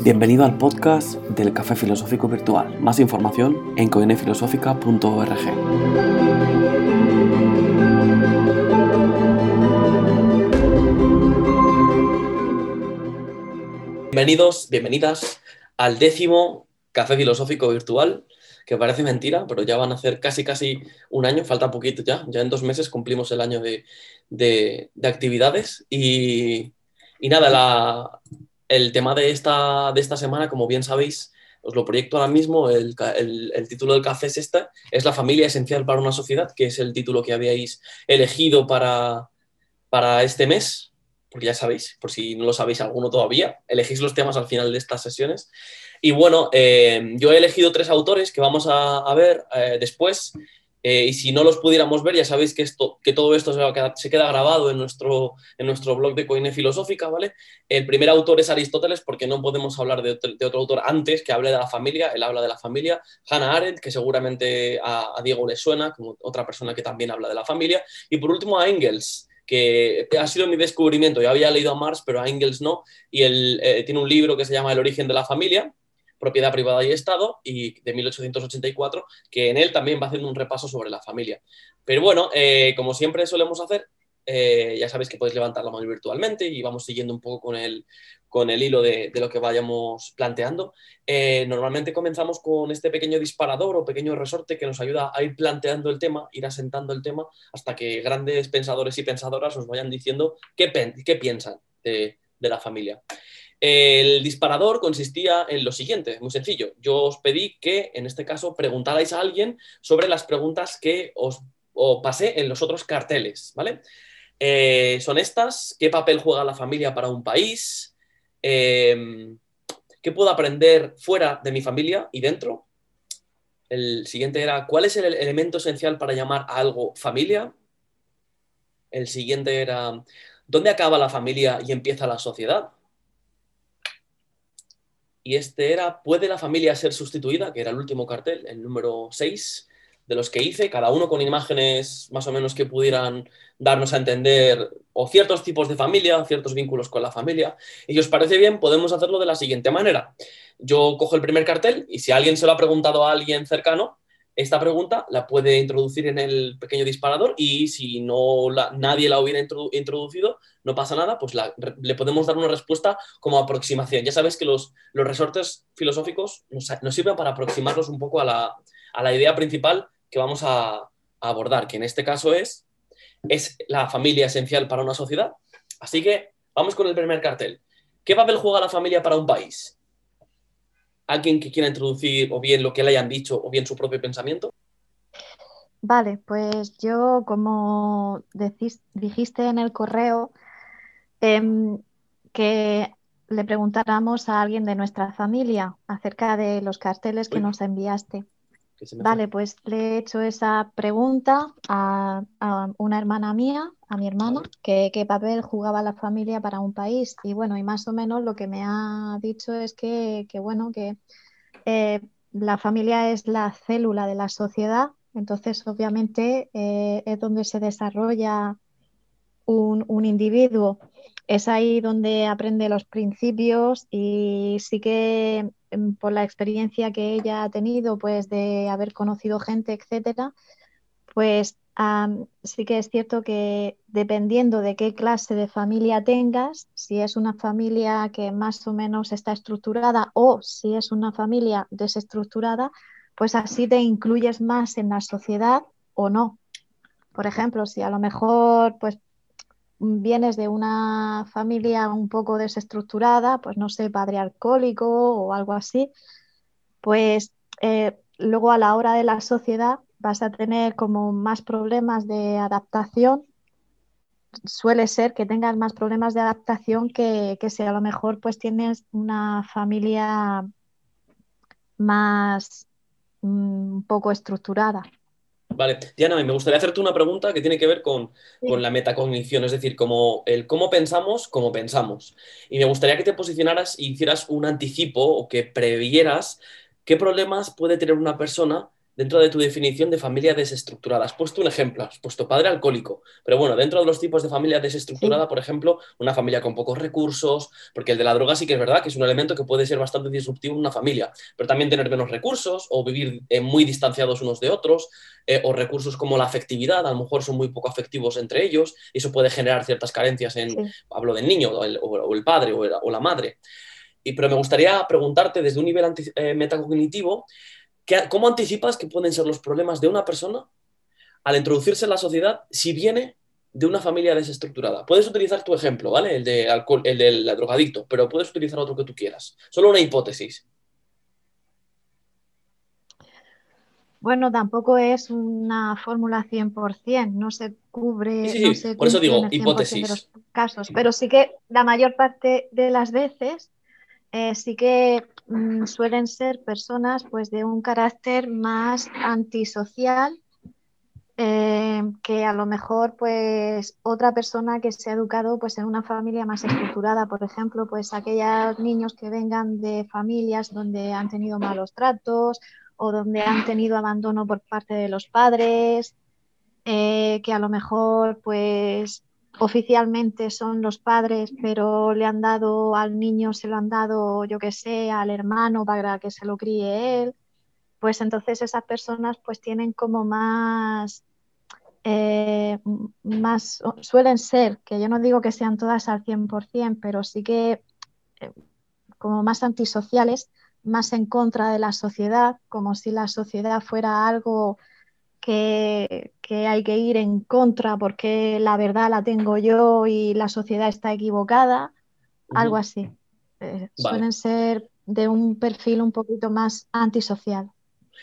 Bienvenido al podcast del Café Filosófico Virtual. Más información en coinefilosófica.org. Bienvenidos, bienvenidas al décimo Café Filosófico Virtual, que parece mentira, pero ya van a hacer casi casi un año, falta poquito ya, ya en dos meses cumplimos el año de, actividades y, y nada, la, el tema de esta, de esta semana, como bien sabéis, os lo proyecto ahora mismo, el, título del café es este, es La familia esencial para una sociedad, que es el título que habíais elegido para, para este mes, porque ya sabéis, por si no lo sabéis alguno todavía, elegís los temas al final de estas sesiones. Y bueno, eh, yo he elegido tres autores que vamos a, ver eh, después eh, y si no los pudiéramos ver, ya sabéis que, esto, que todo esto se, queda grabado en nuestro, en nuestro blog de Coine Filosófica, ¿vale? El primer autor es Aristóteles, porque no podemos hablar de otro, autor antes que hable de la familia, él habla de la familia. Hannah Arendt, que seguramente a, Diego le suena, como otra persona que también habla de la familia. Y por último a Engels, que ha sido mi descubrimiento. Yo había leído a Marx, pero a Engels no. Y él eh, tiene un libro que se llama El origen de la familia, propiedad privada y Estado, y de 1884, que en él también va haciendo un repaso sobre la familia. Pero bueno, eh, como siempre solemos hacer, eh, ya sabéis que podéis levantar la mano virtualmente y vamos siguiendo un poco con el, con el hilo de, lo que vayamos planteando. Eh, normalmente comenzamos con este pequeño disparador o pequeño resorte que nos ayuda a ir planteando el tema, ir asentando el tema, hasta que grandes pensadores y pensadoras os vayan diciendo qué, qué piensan de, de la familia. El disparador consistía en lo siguiente, muy sencillo. Yo os pedí que, en este caso, preguntarais a alguien sobre las preguntas que os, pasé en los otros carteles, ¿vale? Eh, son estas, ¿qué papel juega la familia para un país? Em, ¿Qué puedo aprender fuera de mi familia y dentro? El siguiente era, ¿cuál es el elemento esencial para llamar a algo familia? El siguiente era, ¿dónde acaba la familia y empieza la sociedad? Y este era ¿Puede la familia ser sustituida? que era el último cartel, el número 6 de los que hice, cada uno con imágenes más o menos que pudieran darnos a entender o ciertos tipos de familia, ciertos vínculos con la familia. Y si os parece bien, podemos hacerlo de la siguiente manera. Yo cojo el primer cartel y si alguien se lo ha preguntado a alguien cercano, esta pregunta la puede introducir en el pequeño disparador y si no nadie la hubiera introducido, no pasa nada, pues le podemos dar una respuesta como aproximación. Ya sabes que los, resortes filosóficos nos, sirven para aproximarnos un poco a la, idea principal que vamos a, a, abordar, que en este caso es, es la familia esencial para una sociedad. Así que vamos con el primer cartel. ¿Qué papel juega la familia para un país? Alguien que quiera introducir o bien lo que le hayan dicho o bien su propio pensamiento? Vale, pues yo, como dijiste en el correo, em, que le preguntáramos a alguien de nuestra familia acerca de los carteles que nos enviaste. Vale, pues le he hecho esa pregunta a, una hermana mía, a mi hermana, que qué papel jugaba la familia para un país. Y bueno, y más o menos lo que me ha dicho es que, bueno, que eh, la familia es la célula de la sociedad, entonces obviamente eh, es donde se desarrolla un, un individuo. Es ahí donde aprende los principios y sí que por la experiencia que ella ha tenido, pues de haber conocido gente, etcétera, pues sí que es cierto que dependiendo de qué clase de familia tengas, si es una familia que más o menos está estructurada o si es una familia desestructurada, pues así te incluyes más en la sociedad o no. Por ejemplo, si a lo mejor pues vienes de una familia un poco desestructurada, pues no sé, padre alcohólico o algo así, pues eh, luego a la hora de la sociedad vas a tener como más problemas de adaptación. Suele ser que tengas más problemas de adaptación que, que si a lo mejor pues tienes una familia más mm, un poco estructurada. Vale, Diana, me gustaría hacerte una pregunta que tiene que ver con, la metacognición, es decir, como el cómo pensamos, cómo pensamos. Y me gustaría que te posicionaras y hicieras un anticipo o que previeras qué problemas puede tener una persona dentro de tu definición de familia desestructurada. Has puesto un ejemplo, has puesto padre alcohólico, pero bueno, dentro de los tipos de familia desestructurada, por ejemplo, una familia con pocos recursos, porque el de la droga sí que es verdad que es un elemento que puede ser bastante disruptivo en una familia, pero también tener menos recursos o vivir eh, muy distanciados unos de otros, eh, o recursos como la afectividad, a lo mejor son muy poco afectivos entre ellos, y eso puede generar ciertas carencias en, hablo del niño, o el, padre o, la madre. Y, pero me gustaría preguntarte desde un nivel eh, metacognitivo, ¿Cómo anticipas que pueden ser los problemas de una persona al introducirse en la sociedad si viene de una familia desestructurada? Puedes utilizar tu ejemplo, ¿vale? El, de alcohol, el del drogadicto, pero puedes utilizar otro que tú quieras. Solo una hipótesis. Bueno, tampoco es una fórmula 100%, no se cubre. Sí, sí, por eso digo hipótesis. De los casos, pero sí que la mayor parte de las veces eh, sí que mm, suelen ser personas pues, de un carácter más antisocial eh, que a lo mejor pues otra persona que se ha educado pues en una familia más estructurada, por ejemplo, pues aquellos niños que vengan de familias donde han tenido malos tratos o donde han tenido abandono por parte de los padres, eh, que a lo mejor pues oficialmente son los padres, pero le han dado al niño, se lo han dado, yo que sé, al hermano para que se lo críe él, pues entonces esas personas pues tienen como más, eh, más, suelen ser, que yo no digo que sean todas al 100%, pero sí que eh, como más antisociales, más en contra de la sociedad, como si la sociedad fuera algo que, hay que ir en contra porque la verdad la tengo yo y la sociedad está equivocada, algo así. Eh, suelen ser de un perfil un poquito más antisocial.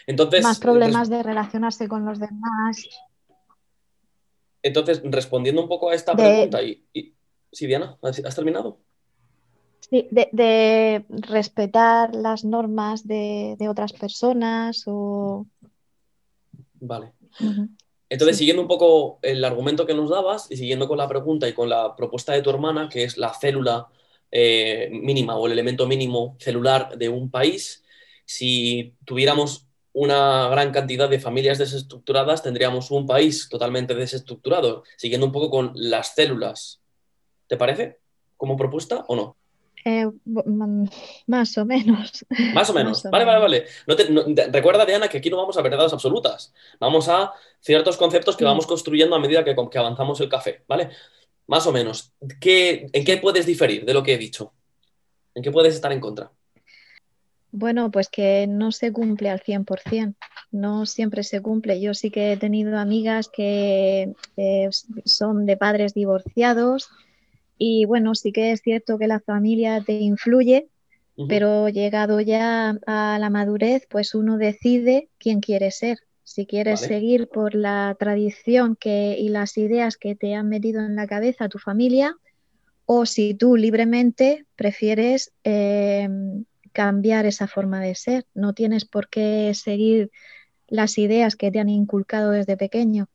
Entonces, más problemas de relacionarse con los demás. Entonces, respondiendo un poco a esta pregunta, y, sí, Diana, ¿has terminado? Sí, de, respetar las normas de, de otras personas o Vale. Entonces, siguiendo un poco el argumento que nos dabas y siguiendo con la pregunta y con la propuesta de tu hermana, que es la célula eh, mínima o el elemento mínimo celular de un país, si tuviéramos una gran cantidad de familias desestructuradas, tendríamos un país totalmente desestructurado, siguiendo un poco con las células. ¿Te parece como propuesta o no? Eh, más o menos. Más o menos. vale, vale, vale, recuerda, Diana, que aquí no vamos a verdades absolutas. Vamos a ciertos conceptos que vamos construyendo a medida que, que, avanzamos el café, ¿vale? Más o menos. ¿Qué, ¿En qué puedes diferir de lo que he dicho? ¿En qué puedes estar en contra? Bueno, pues que no se cumple al 100%, no siempre se cumple. Yo sí que he tenido amigas que eh, son de padres divorciados, y bueno, sí que es cierto que la familia te influye, pero llegado ya a la madurez, pues uno decide quién quiere ser. Si quieres seguir por la tradición que, y las ideas que te han metido en la cabeza tu familia, o si tú libremente prefieres em, cambiar esa forma de ser. No tienes por qué seguir las ideas que te han inculcado desde pequeño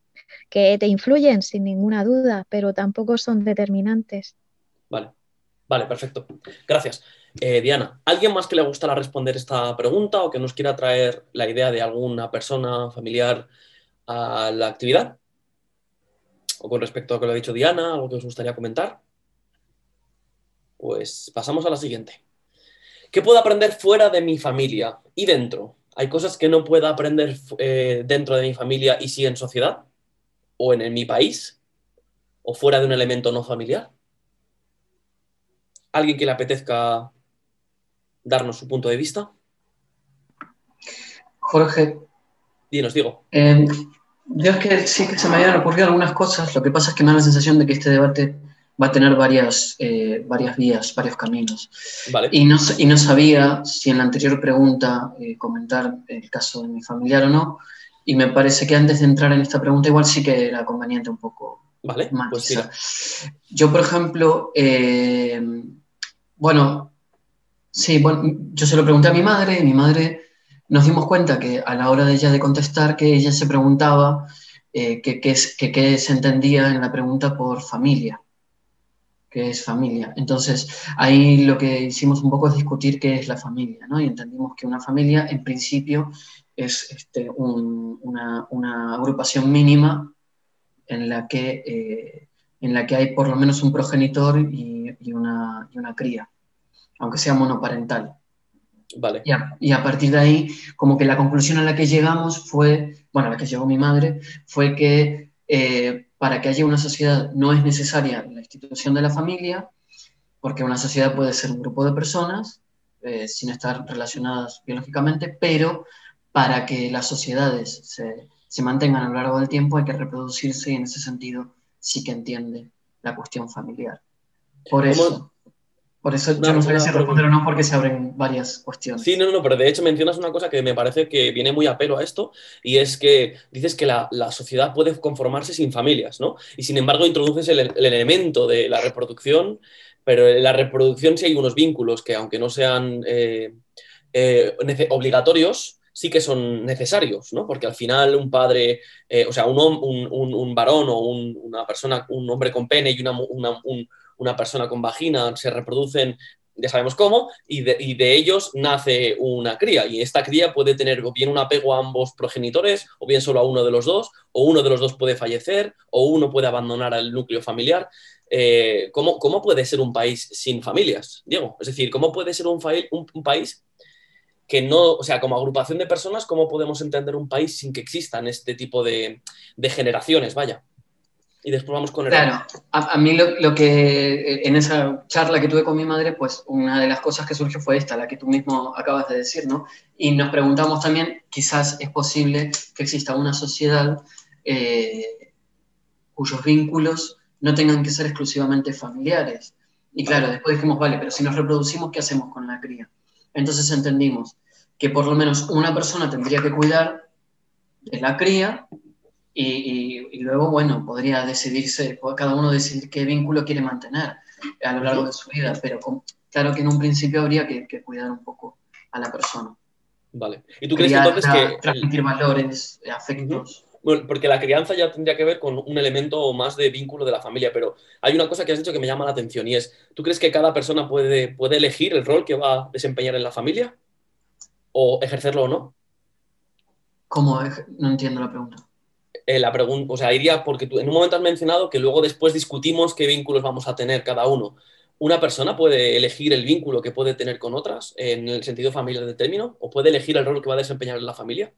que te influyen sin ninguna duda, pero tampoco son determinantes. Vale, vale, perfecto. Gracias. Eh, Diana, ¿alguien más que le gustara responder esta pregunta o que nos quiera traer la idea de alguna persona familiar a la actividad? O con respecto a lo que lo ha dicho Diana, algo que os gustaría comentar. Pues pasamos a la siguiente. ¿Qué puedo aprender fuera de mi familia y dentro? ¿Hay cosas que no pueda aprender eh, dentro de mi familia y sí en sociedad? O en, mi país o fuera de un elemento no familiar? ¿Alguien que le apetezca darnos su punto de vista? Jorge. Dinos, digo. Eh, yo es que sí que se me habían ocurrido algunas cosas, lo que pasa es que me da la sensación de que este debate va a tener varias, eh, varias vías, varios caminos. Y, no, y no sabía si en la anterior pregunta eh, comentar el caso de mi familiar o no, y me parece que antes de entrar en esta pregunta, igual sí que era conveniente un poco vale, pues Yo, por ejemplo, eh, bueno, sí, bueno, yo se lo pregunté a mi madre y mi madre nos dimos cuenta que a la hora de ella de contestar, que ella se preguntaba eh, qué se entendía en la pregunta por familia que es familia. Entonces, ahí lo que hicimos un poco es discutir qué es la familia, ¿no? Y entendimos que una familia, en principio, es este, una, agrupación mínima en la, que, eh, en la que hay por lo menos un progenitor y, una, una, cría, aunque sea monoparental. Vale. Y a, partir de ahí, como que la conclusión a la que llegamos fue, bueno, a la que llegó mi madre, fue que eh, para que haya una sociedad no es necesaria la institución de la familia, porque una sociedad puede ser un grupo de personas eh, sin estar relacionadas biológicamente, pero para que las sociedades se, se, mantengan a lo largo del tiempo hay que reproducirse y en ese sentido sí que entiende la cuestión familiar. Por eso, por eso yo no si responder o no porque se abren varias cuestiones. Sí, no, no, pero de hecho mencionas una cosa que me parece que viene muy a pelo a esto y es que dices que la, la sociedad puede conformarse sin familias, ¿no? Y sin embargo introduces el, el elemento de la reproducción pero en la reproducción sí hay unos vínculos que, aunque no sean eh, eh, obligatorios, sí que son necesarios, ¿no? Porque al final un padre, eh, o sea, un, un, varón o una persona, un hombre con pene y una, persona con vagina se reproducen, ya sabemos cómo, y de, y de, ellos nace una cría. Y esta cría puede tener o bien un apego a ambos progenitores, o bien solo a uno de los dos, o uno de los dos puede fallecer, o uno puede abandonar al núcleo familiar. Eh, ¿cómo, puede ser un país sin familias, Diego? Es decir, ¿cómo puede ser un, un, país que no, o sea, como agrupación de personas, ¿cómo podemos entender un país sin que existan este tipo de, generaciones, vaya? Y después vamos con el... Claro, a, mí lo, que en esa charla que tuve con mi madre, pues una de las cosas que surgió fue esta, la que tú mismo acabas de decir, ¿no? Y nos preguntamos también, quizás es posible que exista una sociedad eh, cuyos vínculos no tengan que ser exclusivamente familiares. Y claro, después dijimos, vale, pero si nos reproducimos, ¿qué hacemos con la cría? Entonces entendimos que por lo menos una persona tendría que cuidar de la cría y, luego, bueno, podría decidirse, cada uno decidir qué vínculo quiere mantener a lo largo de su vida, pero claro que en un principio habría que, cuidar un poco a la persona. Vale. ¿Y tú crees entonces que... Transmitir valores, afectos. Bueno, porque la crianza ya tendría que ver con un elemento más de vínculo de la familia, pero hay una cosa que has dicho que me llama la atención y es, ¿tú crees que cada persona puede, puede elegir el rol que va a desempeñar en la familia? ¿O ejercerlo o no? ¿Cómo? No entiendo la pregunta. Eh, la pregunta, o sea, iría porque tú en un momento has mencionado que luego después discutimos qué vínculos vamos a tener cada uno. ¿Una persona puede elegir el vínculo que puede tener con otras en el sentido familiar de término? ¿O puede elegir el rol que va a desempeñar en la familia?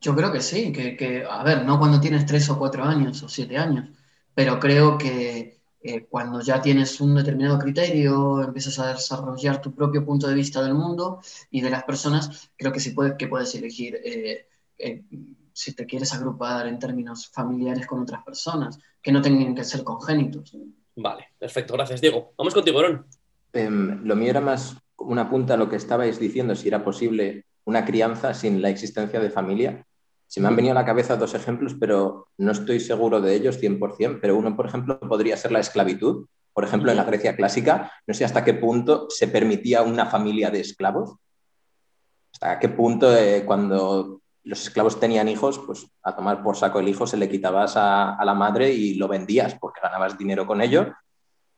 Yo creo que sí, que, a ver, no cuando tienes tres o cuatro años o siete años, pero creo que eh, cuando ya tienes un determinado criterio, empiezas a desarrollar tu propio punto de vista del mundo y de las personas, creo que sí puedes, que puedes elegir eh, eh, si te quieres agrupar en términos familiares con otras personas, que no tengan que ser congénitos. Vale, perfecto, gracias Diego. Vamos contigo, Ron. Em, lo mío era más una punta a lo que estabais diciendo, si era posible una crianza sin la existencia de familia. Se me han venido a la cabeza dos ejemplos, pero no estoy seguro de ellos 100%, pero uno, por ejemplo, podría ser la esclavitud. Por ejemplo, en la Grecia clásica, no sé hasta qué punto se permitía una familia de esclavos. Hasta qué punto eh, cuando los esclavos tenían hijos, pues a tomar por saco el hijo se le quitabas a, la madre y lo vendías porque ganabas dinero con ello.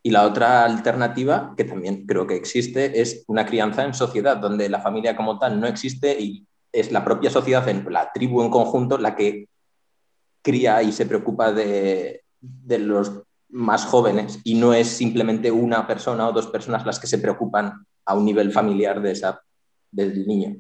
Y la otra alternativa, que también creo que existe, es una crianza en sociedad, donde la familia como tal no existe y es la propia sociedad, la tribu en conjunto, la que cría y se preocupa de, los más jóvenes y no es simplemente una persona o dos personas las que se preocupan a un nivel familiar de esa, del niño.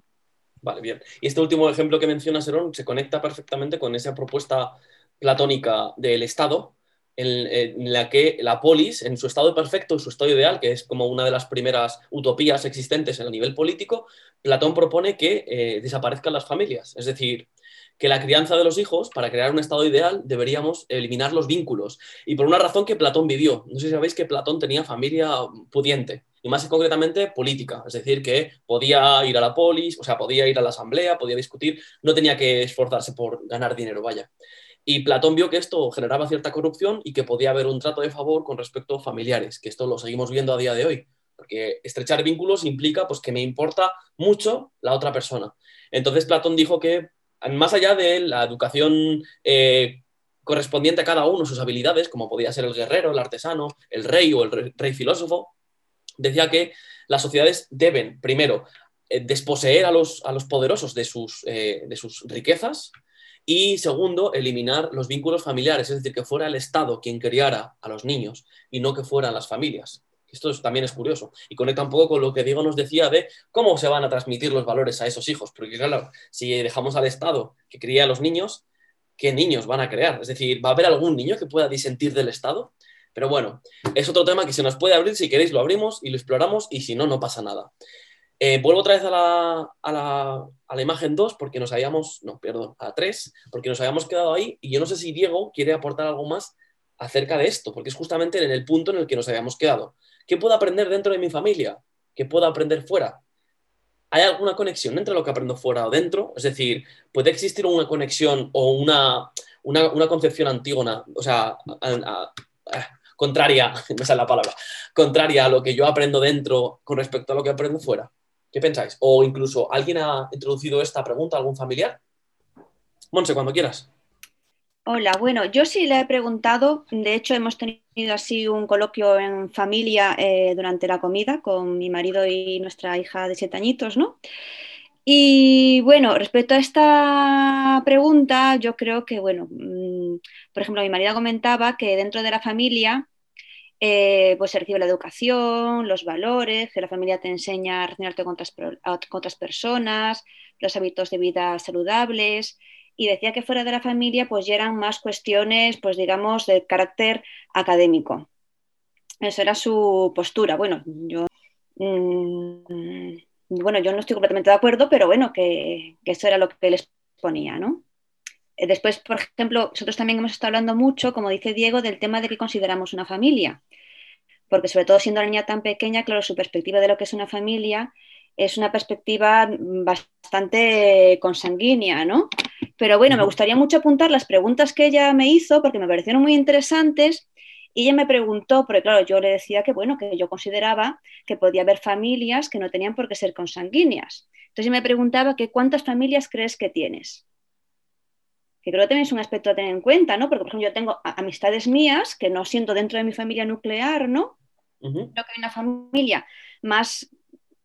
Vale, bien. Y este último ejemplo que menciona Serón se conecta perfectamente con esa propuesta platónica del Estado, en, la que la polis, en su estado perfecto, en su estado ideal, que es como una de las primeras utopías existentes en el nivel político, Platón propone que eh, desaparezcan las familias. Es decir, que la crianza de los hijos, para crear un estado ideal, deberíamos eliminar los vínculos. Y por una razón que Platón vivió. No sé si sabéis que Platón tenía familia pudiente, y más concretamente política. Es decir, que podía ir a la polis, o sea, podía ir a la asamblea, podía discutir, no tenía que esforzarse por ganar dinero, vaya. Y Platón vio que esto generaba cierta corrupción y que podía haber un trato de favor con respecto a familiares, que esto lo seguimos viendo a día de hoy, porque estrechar vínculos implica pues, que me importa mucho la otra persona. Entonces Platón dijo que más allá de la educación eh, correspondiente a cada uno, sus habilidades, como podía ser el guerrero, el artesano, el rey o el rey filósofo, decía que las sociedades deben, primero, desposeer a los, a los poderosos de sus, de sus riquezas y segundo, eliminar los vínculos familiares, es decir, que fuera el Estado quien criara a los niños y no que fueran las familias. Esto también es curioso y conecta un poco con lo que Diego nos decía de cómo se van a transmitir los valores a esos hijos. Porque claro, si dejamos al Estado que cría a los niños, ¿qué niños van a crear? Es decir, ¿va a haber algún niño que pueda disentir del Estado? Pero bueno, es otro tema que se nos puede abrir. Si queréis lo abrimos y lo exploramos y si no, no pasa nada. Eh, vuelvo otra vez a la, imagen 2 porque nos habíamos, no, perdón, a 3, porque nos habíamos quedado ahí y yo no sé si Diego quiere aportar algo más acerca de esto, porque es justamente en el punto en el que nos habíamos quedado. ¿Qué puedo aprender dentro de mi familia? ¿Qué puedo aprender fuera? ¿Hay alguna conexión entre lo que aprendo fuera o dentro? Es decir, ¿puede existir una conexión o una, una, concepción antígona, o sea, contraria, no sé la palabra, contraria a lo que yo aprendo dentro con respecto a lo que aprendo fuera? ¿Qué pensáis? O incluso, ¿alguien ha introducido esta pregunta, algún familiar? Monse, cuando quieras. Hola, bueno, yo sí le he preguntado, de hecho hemos tenido así un coloquio en familia eh, durante la comida con mi marido y nuestra hija de siete añitos, ¿no? Y bueno, respecto a esta pregunta, yo creo que, bueno, mm, por ejemplo, mi marido comentaba que dentro de la familia eh, pues se recibe la educación, los valores, que la familia te enseña a relacionarte con otras, personas, los hábitos de vida saludables. Y decía que fuera de la familia pues ya eran más cuestiones, pues digamos, de carácter académico. Esa era su postura. Bueno, yo, mm, bueno, yo no estoy completamente de acuerdo, pero bueno, que, que eso era lo que les ponía, ¿no? Eh, después, por ejemplo, nosotros también hemos estado hablando mucho, como dice Diego, del tema de que consideramos una familia. Porque sobre todo siendo la niña tan pequeña, claro, su perspectiva de lo que es una familia es una perspectiva bastante consanguínea, ¿no? Pero bueno, me gustaría mucho apuntar las preguntas que ella me hizo porque me parecieron muy interesantes y ella me preguntó, porque claro, yo le decía que bueno, que yo consideraba que podía haber familias que no tenían por qué ser consanguíneas. Entonces me preguntaba que cuántas familias crees que tienes que creo que también es un aspecto a tener en cuenta, ¿no? Porque, por ejemplo, yo tengo amistades mías que no siento dentro de mi familia nuclear, ¿no? Creo que hay una familia más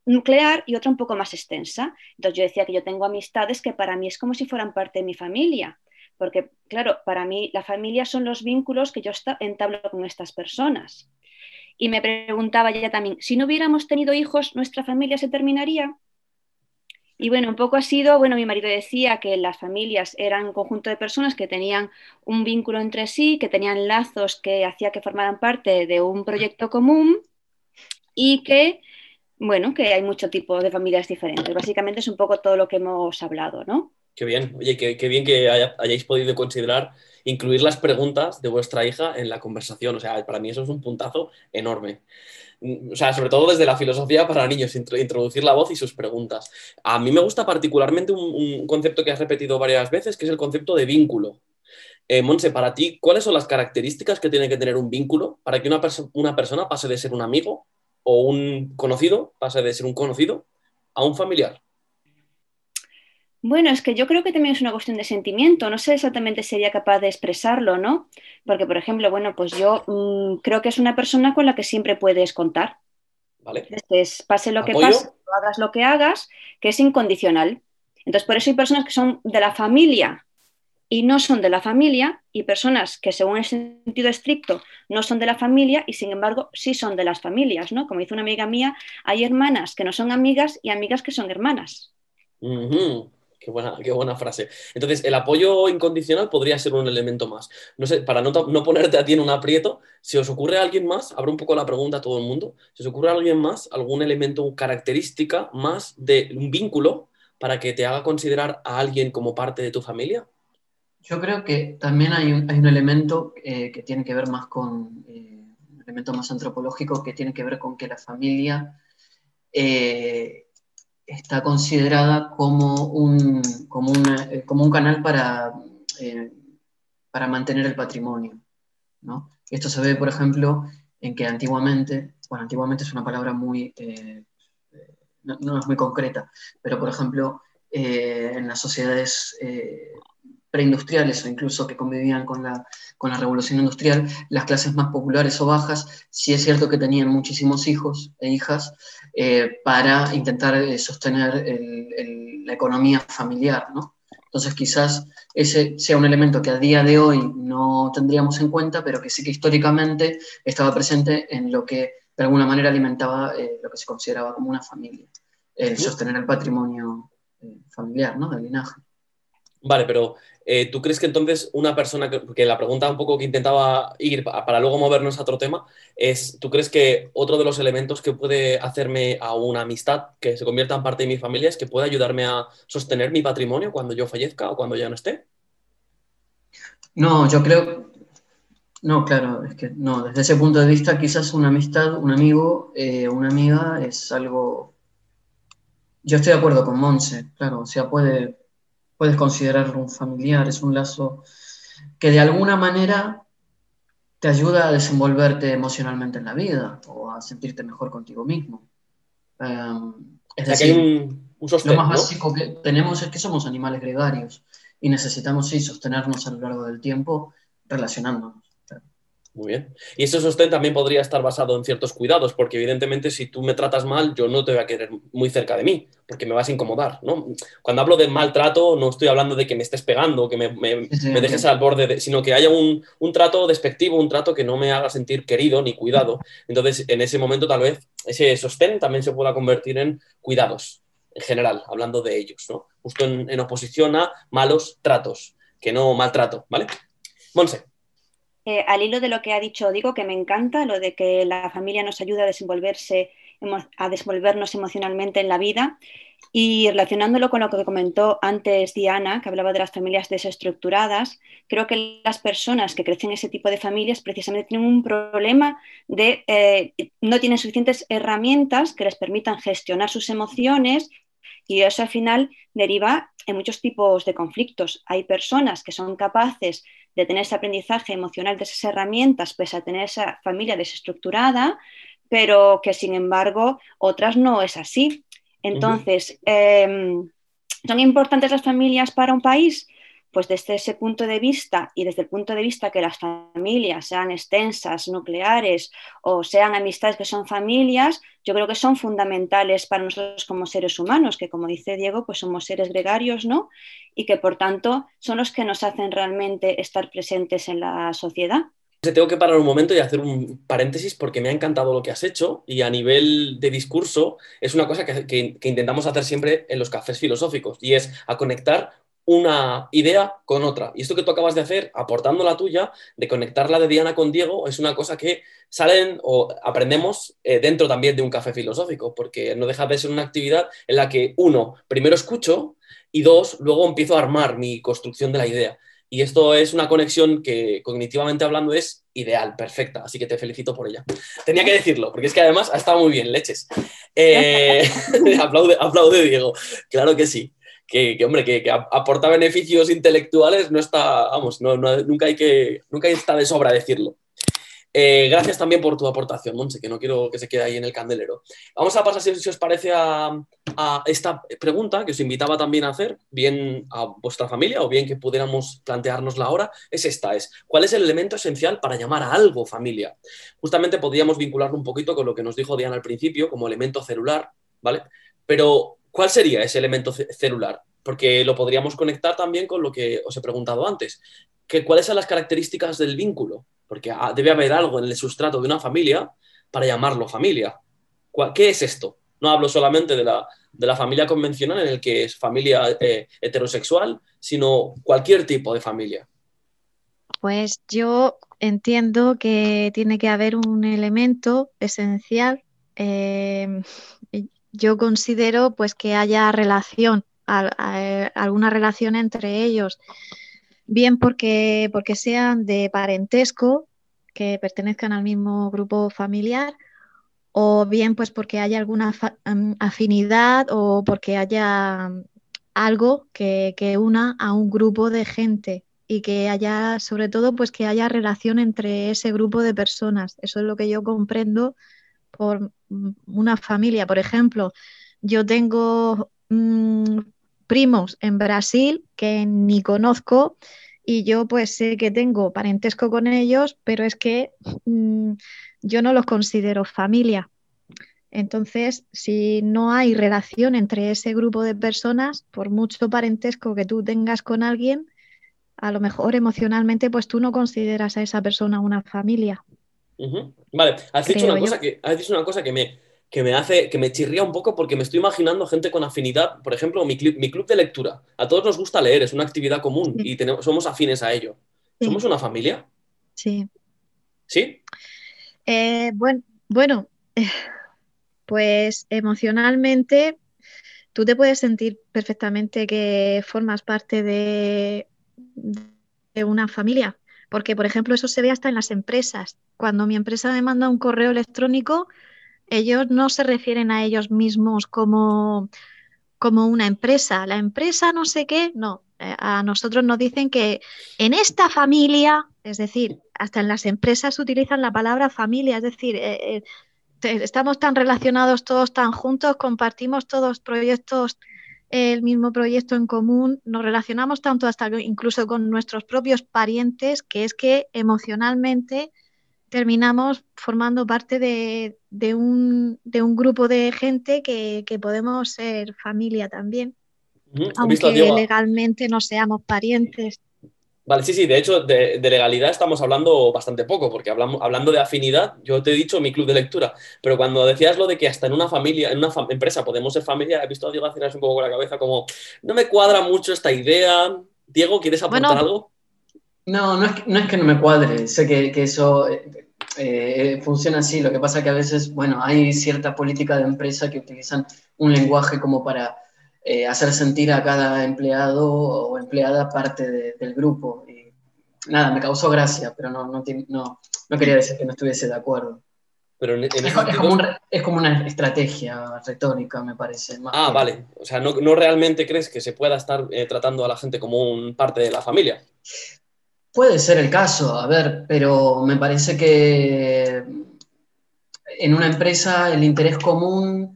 nuclear y otra un poco más extensa. Entonces yo decía que yo tengo amistades que para mí es como si fueran parte de mi familia, porque claro, para mí la familia son los vínculos que yo entablo con estas personas. Y me preguntaba ya también, si no hubiéramos tenido hijos, ¿nuestra familia se terminaría? Y bueno, un poco ha sido, bueno, mi marido decía que las familias eran un conjunto de personas que tenían un vínculo entre sí, que tenían lazos que hacía que formaran parte de un proyecto común y que, bueno, que hay mucho tipo de familias diferentes. Básicamente es un poco todo lo que hemos hablado, ¿no? Qué bien, oye, qué, bien que hayáis podido considerar incluir las preguntas de vuestra hija en la conversación. O sea, para mí eso es un puntazo enorme. Mm, o sea, sobre todo desde la filosofía para niños, introducir la voz y sus preguntas. A mí me gusta particularmente un, concepto que has repetido varias veces, que es el concepto de vínculo. Eh, Monse, para ti, ¿cuáles son las características que tiene que tener un vínculo para que una, una persona pase de ser un amigo o un conocido, pase de ser un conocido a un familiar? Bueno, es que yo creo que también es una cuestión de sentimiento. No sé exactamente si sería capaz de expresarlo, ¿no? Porque, por ejemplo, bueno, pues yo mm, creo que es una persona con la que siempre puedes contar. Vale. Entonces, pase lo que pase, hagas lo que hagas, que es incondicional. Entonces, por eso hay personas que son de la familia y no son de la familia, y personas que, según el sentido estricto, no son de la familia y, sin embargo, sí son de las familias, ¿no? Como dice una amiga mía, hay hermanas que no son amigas y amigas que son hermanas. Qué buena, qué buena frase. Entonces, el apoyo incondicional podría ser un elemento más. No sé, para no, no, ponerte a ti en un aprieto, si os ocurre a alguien más, abro un poco la pregunta a todo el mundo, si os ocurre a alguien más, algún elemento, característica más de un vínculo para que te haga considerar a alguien como parte de tu familia. Yo creo que también hay un, hay un elemento eh, que tiene que ver más con, eh, un elemento más antropológico que tiene que ver con que la familia... Eh, está considerada como un, como eh, como un canal para, eh, para mantener el patrimonio. ¿no? Esto se ve, por ejemplo, en que antiguamente, bueno, antiguamente es una palabra muy, eh, no, es muy concreta, pero por ejemplo, en las sociedades preindustriales o incluso que convivían con la, con la revolución industrial, las clases más populares o bajas, sí es cierto que tenían muchísimos hijos e hijas eh, para intentar eh, sostener la economía familiar, ¿no? Entonces quizás ese sea un elemento que a día de hoy no tendríamos en cuenta, pero que sí que históricamente estaba presente en lo que de alguna manera alimentaba eh, lo que se consideraba como una familia, el sostener el patrimonio familiar, ¿no? Del linaje. Vale, pero eh, ¿tú crees que entonces una persona, que, la pregunta un poco que intentaba ir para luego movernos a otro tema, es, ¿tú crees que otro de los elementos que puede hacerme a una amistad que se convierta en parte de mi familia es que puede ayudarme a sostener mi patrimonio cuando yo fallezca o cuando ya no esté? No, yo creo, no, claro, es que no, desde ese punto de vista quizás una amistad, un amigo, eh, una amiga es algo... Yo estoy de acuerdo con Monse, claro, o sea, puede, puedes considerarlo un familiar, es un lazo que de alguna manera te ayuda a desenvolverte emocionalmente en la vida o a sentirte mejor contigo mismo. Em, es decir, lo más básico que tenemos es que somos animales gregarios y necesitamos sí sostenernos a lo largo del tiempo relacionándonos. Muy bien. Y ese sostén también podría estar basado en ciertos cuidados, porque evidentemente si tú me tratas mal, yo no te voy a querer muy cerca de mí, porque me vas a incomodar, ¿no? Cuando hablo de maltrato, no estoy hablando de que me estés pegando, que me, dejes al borde, sino que haya un, trato despectivo, un trato que no me haga sentir querido ni cuidado. Entonces, en ese momento tal vez ese sostén también se pueda convertir en cuidados, en general, hablando de ellos, ¿no? Justo en, en oposición a malos tratos, que no maltrato, ¿vale? Monse. Eh, al hilo de lo que ha dicho digo que me encanta, lo de que la familia nos ayuda a desenvolverse, desenvolvernos emocionalmente en la vida. Y relacionándolo con lo que comentó antes Diana, que hablaba de las familias desestructuradas, creo que las personas que crecen en ese tipo de familias precisamente tienen un problema de eh, no tienen suficientes herramientas que les permitan gestionar sus emociones y eso al final deriva en muchos tipos de conflictos. Hay personas que son capaces de tener ese aprendizaje emocional de esas herramientas, pese a tener esa familia desestructurada, pero que sin embargo otras no es así. Entonces, em, ¿son importantes las familias para un país? Pues desde ese punto de vista y desde el punto de vista que las familias sean extensas, nucleares o sean amistades que son familias, yo creo que son fundamentales para nosotros como seres humanos, que como dice Diego, pues somos seres gregarios, ¿no? Y que por tanto son los que nos hacen realmente estar presentes en la sociedad. Tengo que parar un momento y hacer un paréntesis porque me ha encantado lo que has hecho y a nivel de discurso es una cosa que, que intentamos hacer siempre en los cafés filosóficos y es a conectar una idea con otra. Y esto que tú acabas de hacer, aportando la tuya, de conectar la de Diana con Diego, es una cosa que salen o aprendemos eh, dentro también de un café filosófico, porque no deja de ser una actividad en la que, uno, primero escucho y dos, luego empiezo a armar mi construcción de la idea. Y esto es una conexión que cognitivamente hablando es ideal, perfecta, así que te felicito por ella. Tenía que decirlo, porque es que además ha estado muy bien, leches. Eh, aplaude, aplaude, Diego, claro que sí que, hombre, que, aporta beneficios intelectuales, no está, vamos, nunca, hay que, nunca está de sobra decirlo. Eh, gracias también por tu aportación, Monse, que no quiero que se quede ahí en el candelero. Vamos a pasar, si, os parece, a, esta pregunta que os invitaba también a hacer, bien a vuestra familia o bien que pudiéramos planteárnosla ahora, es esta, es ¿cuál es el elemento esencial para llamar a algo familia? Justamente podríamos vincularlo un poquito con lo que nos dijo Diana al principio, como elemento celular, ¿vale? Pero ¿Cuál sería ese elemento celular? Porque lo podríamos conectar también con lo que os he preguntado antes. Que, ¿Cuáles son las características del vínculo? Porque ah, debe haber algo en el sustrato de una familia para llamarlo familia. ¿Qué es esto? No hablo solamente de la, de la familia convencional en el que es familia eh, heterosexual, sino cualquier tipo de familia. Pues yo entiendo que tiene que haber un elemento esencial eh, yo considero pues que haya relación, alguna relación entre ellos, bien porque, porque sean de parentesco, que pertenezcan al mismo grupo familiar, o bien pues porque haya alguna afinidad o porque haya algo que, que, una a un grupo de gente y que haya, sobre todo, pues que haya relación entre ese grupo de personas. Eso es lo que yo comprendo por una familia, por ejemplo, yo tengo mm, primos en Brasil que ni conozco y yo pues sé que tengo parentesco con ellos, pero es que mm, yo no los considero familia. Entonces, si no hay relación entre ese grupo de personas, por mucho parentesco que tú tengas con alguien, a lo mejor emocionalmente, pues tú no consideras a esa persona una familia. Vale, has dicho, una cosa que, has dicho una cosa que me, que me hace, que me chirría un poco porque me estoy imaginando gente con afinidad, por ejemplo, mi, club de lectura. A todos nos gusta leer, es una actividad común y tenemos, somos afines a ello. ¿Somos una familia? Sí. ¿Sí? Eh, bueno, bueno pues emocionalmente tú te puedes sentir perfectamente que formas parte de, de una familia. Porque, por ejemplo, eso se ve hasta en las empresas. Cuando mi empresa me manda un correo electrónico, ellos no se refieren a ellos mismos como, como una empresa. La empresa no sé qué, no. Eh, a nosotros nos dicen que en esta familia, es decir, hasta en las empresas utilizan la palabra familia, es decir, eh, eh, estamos tan relacionados todos tan juntos, compartimos todos proyectos, el mismo proyecto en común, nos relacionamos tanto hasta incluso con nuestros propios parientes, que es que emocionalmente terminamos formando parte de, un, grupo de gente que, podemos ser familia también, aunque legalmente no seamos parientes. Vale, sí, sí, de hecho, de, legalidad estamos hablando bastante poco, porque hablamos, hablando de afinidad, yo te he dicho mi club de lectura, pero cuando decías lo de que hasta en una familia, en una empresa podemos ser familia, he visto a Diego hacer un poco con la cabeza como, no me cuadra mucho esta idea. Diego, ¿quieres apuntar algo? No, no es, que, no es que no me cuadre, sé que, que eso eh, funciona así. Lo que pasa que a veces, bueno, hay cierta política de empresa que utilizan un lenguaje como para eh, hacer sentir a cada empleado o empleada parte del grupo. Y nada, me causó gracia, pero no, no, no, quería decir que no estuviese de acuerdo. Pero es, como es, como una estrategia retórica, me parece. ah, vale. O sea, no, no, realmente crees que se pueda estar eh, tratando a la gente como un parte de la familia. Puede ser el caso, a ver, pero me parece que en una empresa el interés común,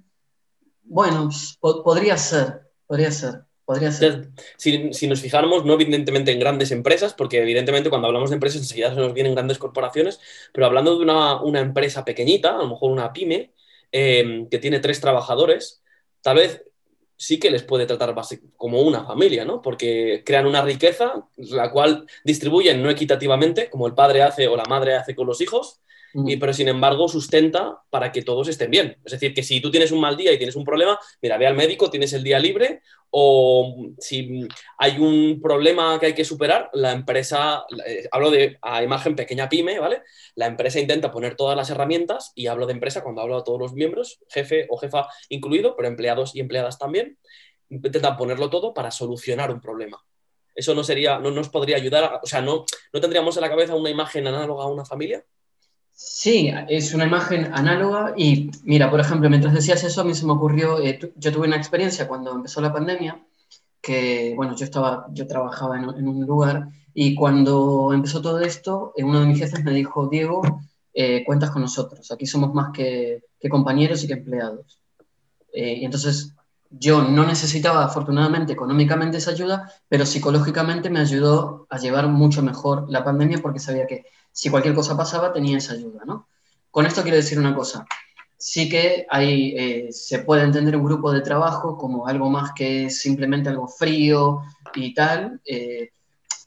bueno, podría ser, podría ser. Podría ser. Si, nos fijáramos, no evidentemente en grandes empresas, porque evidentemente cuando hablamos de empresas enseguida se nos vienen grandes corporaciones, pero hablando de una, empresa pequeñita, a lo mejor una pyme, eh, que tiene tres trabajadores, tal vez sí que les puede tratar como una familia, ¿no? Porque crean una riqueza, la cual distribuyen no equitativamente, como el padre hace o la madre hace con los hijos, y, pero sin embargo sustenta para que todos estén bien. Es decir, que si tú tienes un mal día y tienes un problema, mira, ve al médico, tienes el día libre, o si hay un problema que hay que superar, la empresa, eh, hablo de a imagen pequeña pyme, ¿vale? La empresa intenta poner todas las herramientas, y hablo de empresa cuando hablo a todos los miembros, jefe o jefa incluido, pero empleados y empleadas también, intentan ponerlo todo para solucionar un problema. Eso no sería, no nos podría ayudar, o sea, no, no tendríamos en la cabeza una imagen análoga a una familia. Sí, es una imagen análoga y mira, por ejemplo, mientras decías eso, a mí se me ocurrió, eh, yo tuve una experiencia cuando empezó la pandemia, que bueno, yo, estaba, yo trabajaba en, un lugar y cuando empezó todo esto, eh, uno de mis jefes me dijo, Diego, eh, cuentas con nosotros, aquí somos más que, que compañeros y que empleados. y entonces yo no necesitaba afortunadamente económicamente esa ayuda, pero psicológicamente me ayudó a llevar mucho mejor la pandemia porque sabía que si cualquier cosa pasaba, tenía esa ayuda, ¿no? Con esto quiero decir una cosa. Sí que hay, eh, se puede entender un grupo de trabajo como algo más que simplemente algo frío y tal, eh,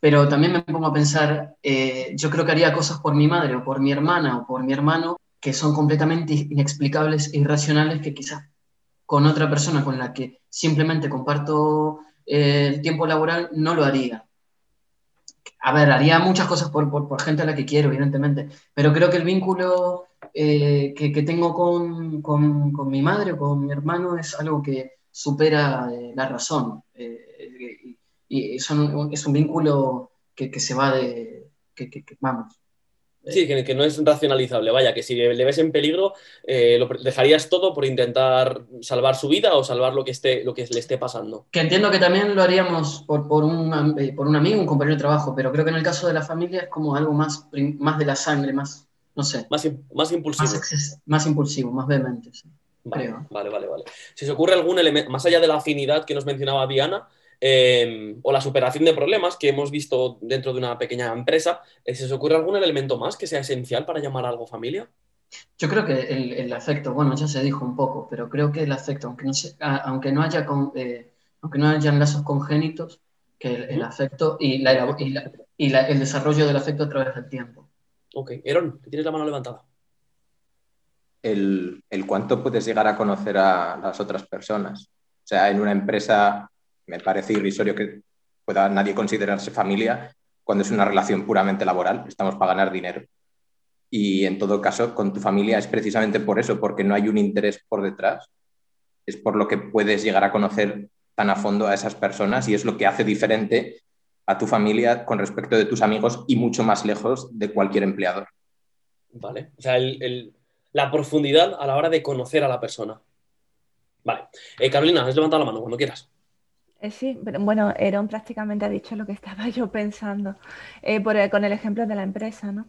pero también me pongo a pensar, eh, yo creo que haría cosas por mi madre o por mi hermana o por mi hermano que son completamente inexplicables e irracionales que quizás con otra persona con la que simplemente comparto el tiempo laboral no lo haría a ver, haría muchas cosas por, por, gente a la que quiero, evidentemente, pero creo que el vínculo eh, que, que, tengo con, con, con, mi madre o con mi hermano es algo que supera eh, la razón. Eh, y, es un vínculo que, que se va de, que, vamos, Sí, que, no es racionalizable. Vaya, que si le ves en peligro, eh, lo dejarías todo por intentar salvar su vida o salvar lo que, esté, lo que le esté pasando. Que entiendo que también lo haríamos por, por, un, eh, por un amigo, un compañero de trabajo, pero creo que en el caso de la familia es como algo más, más de la sangre, más, no sé. Más, más impulsivo. Más, impulsivo, más vehemente. Vale, vale, vale, vale. Si se ocurre algún elemento, más allá de la afinidad que nos mencionaba Diana, em, o la superación de problemas que hemos visto dentro de una pequeña empresa, eh, ¿se os ocurre algún elemento más que sea esencial para llamar a algo familia? Yo creo que el, afecto, bueno, ya se dijo un poco, pero creo que el afecto, aunque no, aunque no haya con, eh, aunque no hayan lazos congénitos, que el, afecto y, la, y, el desarrollo del afecto a través del tiempo. Ok, Aaron, tienes la mano levantada. El, el, cuánto puedes llegar a conocer a las otras personas. O sea, en una empresa me parece irrisorio que pueda nadie considerarse familia cuando es una relación puramente laboral, estamos para ganar dinero. Y en todo caso, con tu familia es precisamente por eso, porque no hay un interés por detrás. Es por lo que puedes llegar a conocer tan a fondo a esas personas y es lo que hace diferente a tu familia con respecto de tus amigos y mucho más lejos de cualquier empleador. Vale, o sea, la profundidad a la hora de conocer a la persona. Vale, eh, Carolina, has levantado la mano cuando quieras. Eh, sí, pero bueno, Eron prácticamente ha dicho lo que estaba yo pensando eh, por, con el ejemplo de la empresa, ¿no?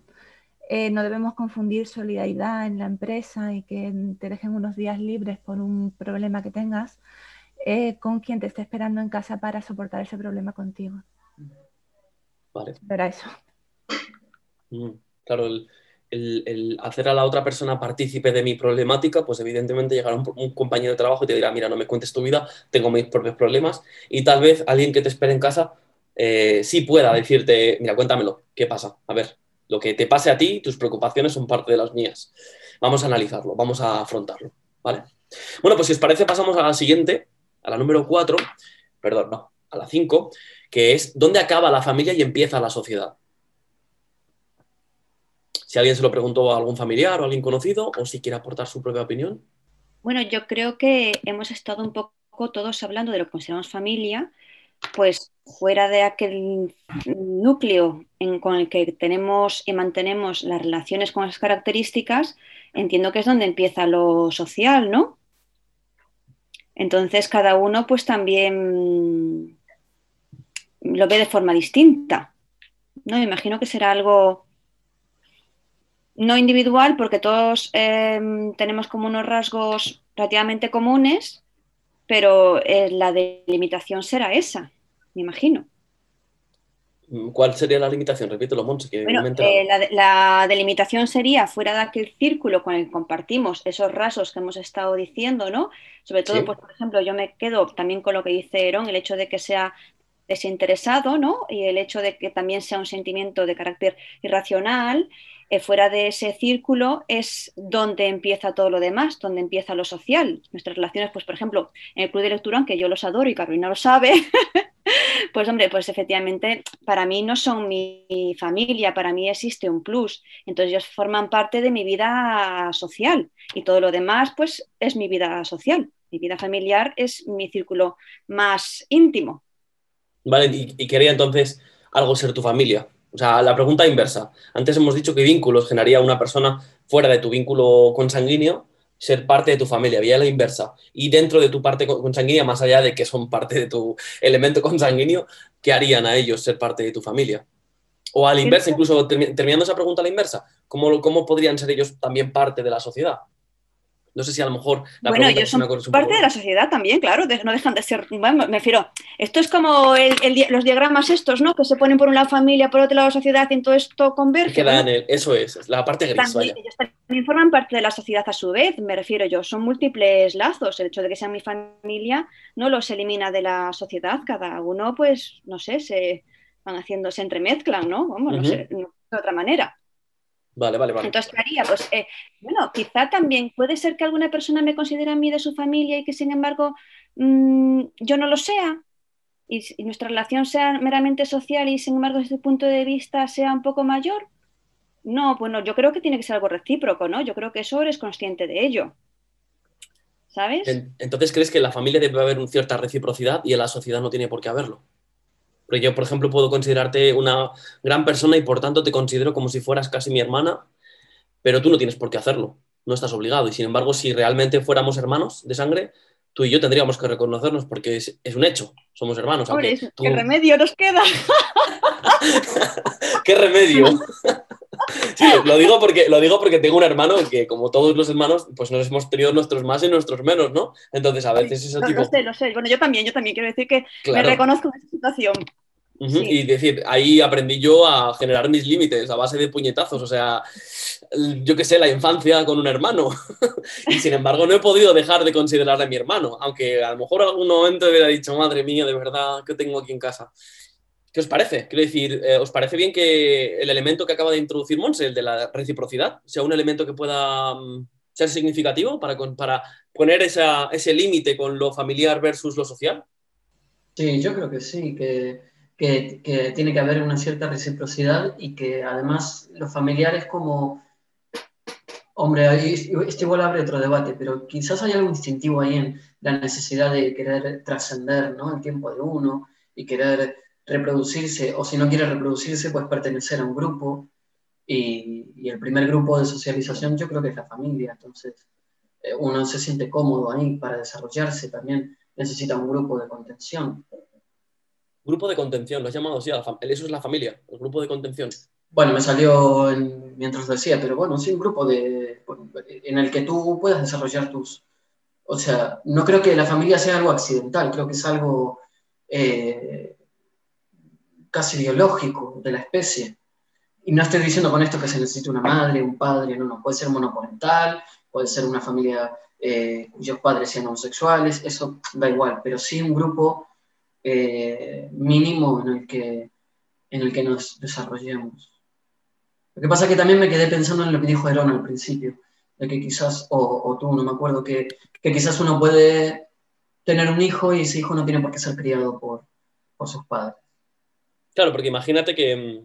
no debemos confundir solidaridad en la empresa y que te dejen unos días libres por un problema que tengas eh, con quien te esté esperando en casa para soportar ese problema contigo. Vale. Era eso. Mm, claro, el, hacer a la otra persona partícipe de mi problemática, pues evidentemente llegará un, compañero de trabajo y te dirá, mira, no me cuentes tu vida, tengo mis propios problemas. Y tal vez alguien que te espere en casa eh, sí pueda decirte, mira, cuéntamelo, ¿qué pasa? A ver, lo que te pase a ti, tus preocupaciones son parte de las mías. Vamos a analizarlo, vamos a afrontarlo, ¿vale? Bueno, pues si os parece, pasamos a la siguiente, a la número 4, perdón, no, a la 5, que es dónde acaba la familia y empieza la sociedad. Si alguien se lo preguntó a algún familiar o a alguien conocido, o si quiere aportar su propia opinión. Bueno, yo creo que hemos estado un poco todos hablando de lo que consideramos familia, pues fuera de aquel núcleo en, con el que tenemos y mantenemos las relaciones con esas características, entiendo que es donde empieza lo social, ¿no? Entonces cada uno pues también lo ve de forma distinta. ¿no? Me imagino que será algo no individual porque todos em, tenemos como unos rasgos relativamente comunes, pero eh, la delimitación será esa, me imagino. Mm, ¿Cuál sería la limitación? Repítelo, Monse. Que eh, la, delimitación sería fuera de aquel círculo con el que compartimos esos rasgos que hemos estado diciendo, ¿no? Sobre todo, pues, por ejemplo, yo me quedo también con lo que dice Eron, el hecho de que sea desinteresado, ¿no? Y el hecho de que también sea un sentimiento de carácter irracional, eh, fuera de ese círculo es donde empieza todo lo demás, donde empieza lo social. Nuestras relaciones, pues por ejemplo, en el club de lectura, aunque yo los adoro y Carolina lo sabe, pues hombre, pues efectivamente para mí no son mi familia, para mí existe un plus. Entonces ellos forman parte de mi vida social y todo lo demás pues es mi vida social. Mi vida familiar es mi círculo más íntimo. Vale, y quería entonces algo ser tu familia. O sea, la pregunta inversa. Antes hemos dicho que vínculos generaría una persona fuera de tu vínculo consanguíneo ser parte de tu familia, vía la inversa. Y dentro de tu parte consanguínea, más allá de que son parte de tu elemento consanguíneo, ¿qué harían a ellos ser parte de tu familia? O a la inversa, incluso terminando esa pregunta a la inversa, ¿cómo, ¿cómo podrían ser ellos también parte de la sociedad? No sé si a lo mejor... La bueno, ellos son parte de la sociedad también, claro, no dejan de ser... me refiero, esto es como los diagramas estos, ¿no? Que se ponen por un lado familia, por otro lado sociedad y todo esto converge. eso es, la parte gris. También, ellos también forman parte de la sociedad a su vez, me refiero yo, son múltiples lazos. El hecho de que sean mi familia no los elimina de la sociedad, cada uno, pues, no sé, se van haciendo, se entremezclan, ¿no? Vamos, no sé, de otra manera. Vale, vale, vale. Entonces, ¿qué haría? Pues, eh, bueno, quizá también puede ser que alguna persona me considere a mí de su familia y que, sin embargo, mm, yo no lo sea. Y, nuestra relación sea meramente social y, sin embargo, desde el punto de vista sea un poco mayor. No, bueno, yo creo que tiene que ser algo recíproco, ¿no? Yo creo que eso eres consciente de ello. ¿Sabes? Entonces, ¿crees que en la familia debe haber una cierta reciprocidad y en la sociedad no tiene por qué haberlo? Porque yo, por ejemplo, puedo considerarte una gran persona y por tanto te considero como si fueras casi mi hermana, pero tú no tienes por qué hacerlo, no estás obligado. Y sin embargo, si realmente fuéramos hermanos de sangre, tú y yo tendríamos que reconocernos porque es, un hecho, somos hermanos. ¿Qué remedio nos queda? ¿Qué remedio? Sí, lo digo, porque, lo digo porque tengo un hermano que, como todos los hermanos, pues nos hemos tenido nuestros más y nuestros menos, ¿no? Entonces, a veces ese tipo... Lo sé, lo sé. Bueno, yo también, yo también quiero decir que me reconozco en esa situación. Y decir, ahí aprendí yo a generar mis límites a base de puñetazos, o sea, yo qué sé, la infancia con un hermano. y sin embargo, no he podido dejar de considerarle a mi hermano, aunque a lo mejor en algún momento hubiera dicho, madre mía, de verdad, ¿qué tengo aquí en casa? ¿Qué os parece? Quiero decir, eh, ¿os parece bien que el elemento que acaba de introducir Monse, el de la reciprocidad, sea un elemento que pueda mm, ser significativo para, para poner ese límite con lo familiar versus lo social? Sí, yo creo que sí, que, que, tiene que haber una cierta reciprocidad y que además los familiares como... Hombre, este igual abre otro debate, pero quizás hay algo instintivo ahí en la necesidad de querer trascender ¿no? el tiempo de uno y querer reproducirse, o si no quiere reproducirse, pues pertenecer a un grupo. Y, el primer grupo de socialización yo creo que es la familia. Entonces, eh, uno se siente cómodo ahí para desarrollarse, también necesita un grupo de contención. Grupo de contención, lo has llamado así, eso es la familia, el grupo de contención. Bueno, me salió mientras decía, pero bueno, sí, un grupo de, en el que tú puedas desarrollar tus... O sea, no creo que la familia sea algo accidental, creo que es algo eh, casi biológico de la especie. Y no estoy diciendo con esto que se necesite una madre, un padre, no, no, puede ser monoparental, puede ser una familia eh, cuyos padres sean homosexuales, eso da igual, pero sí un grupo eh, mínimo en el, que, en el que nos desarrollemos. Lo que pasa es que también me quedé pensando en lo que dijo Herón al principio, de que quizás, o, tú, no me acuerdo, que, que, quizás uno puede tener un hijo y ese hijo no tiene por qué ser criado por, por sus padres. Claro, porque imagínate que,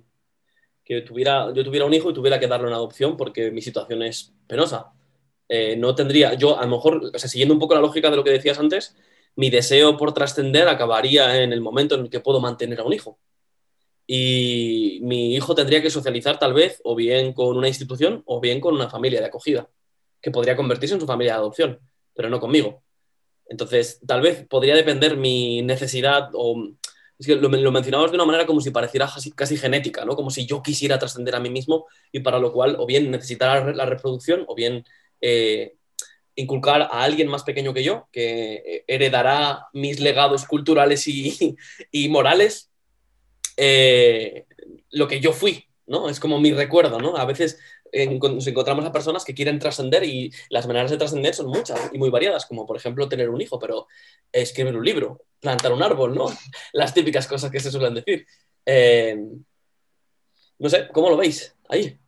que tuviera, yo tuviera un hijo y tuviera que darle una adopción porque mi situación es penosa. Eh, no tendría, yo a lo mejor, o sea, siguiendo un poco la lógica de lo que decías antes, mi deseo por trascender acabaría en el momento en el que puedo mantener a un hijo. Y mi hijo tendría que socializar tal vez o bien con una institución o bien con una familia de acogida, que podría convertirse en su familia de adopción, pero no conmigo. Entonces, tal vez podría depender mi necesidad o es que lo, mencionamos de una manera como si pareciera casi, genética, ¿no? Como si yo quisiera trascender a mí mismo y para lo cual o bien necesitar la reproducción o bien eh, inculcar a alguien más pequeño que yo, que eh, heredará mis legados culturales y, morales, eh, lo que yo fui, ¿no? Es como mi recuerdo, ¿no? A veces nos encontramos a personas que quieren trascender y las maneras de trascender son muchas y muy variadas, como por ejemplo tener un hijo, pero escribir un libro, plantar un árbol, ¿no? Las típicas cosas que se suelen decir. Eh, no sé, ¿cómo lo veis ahí?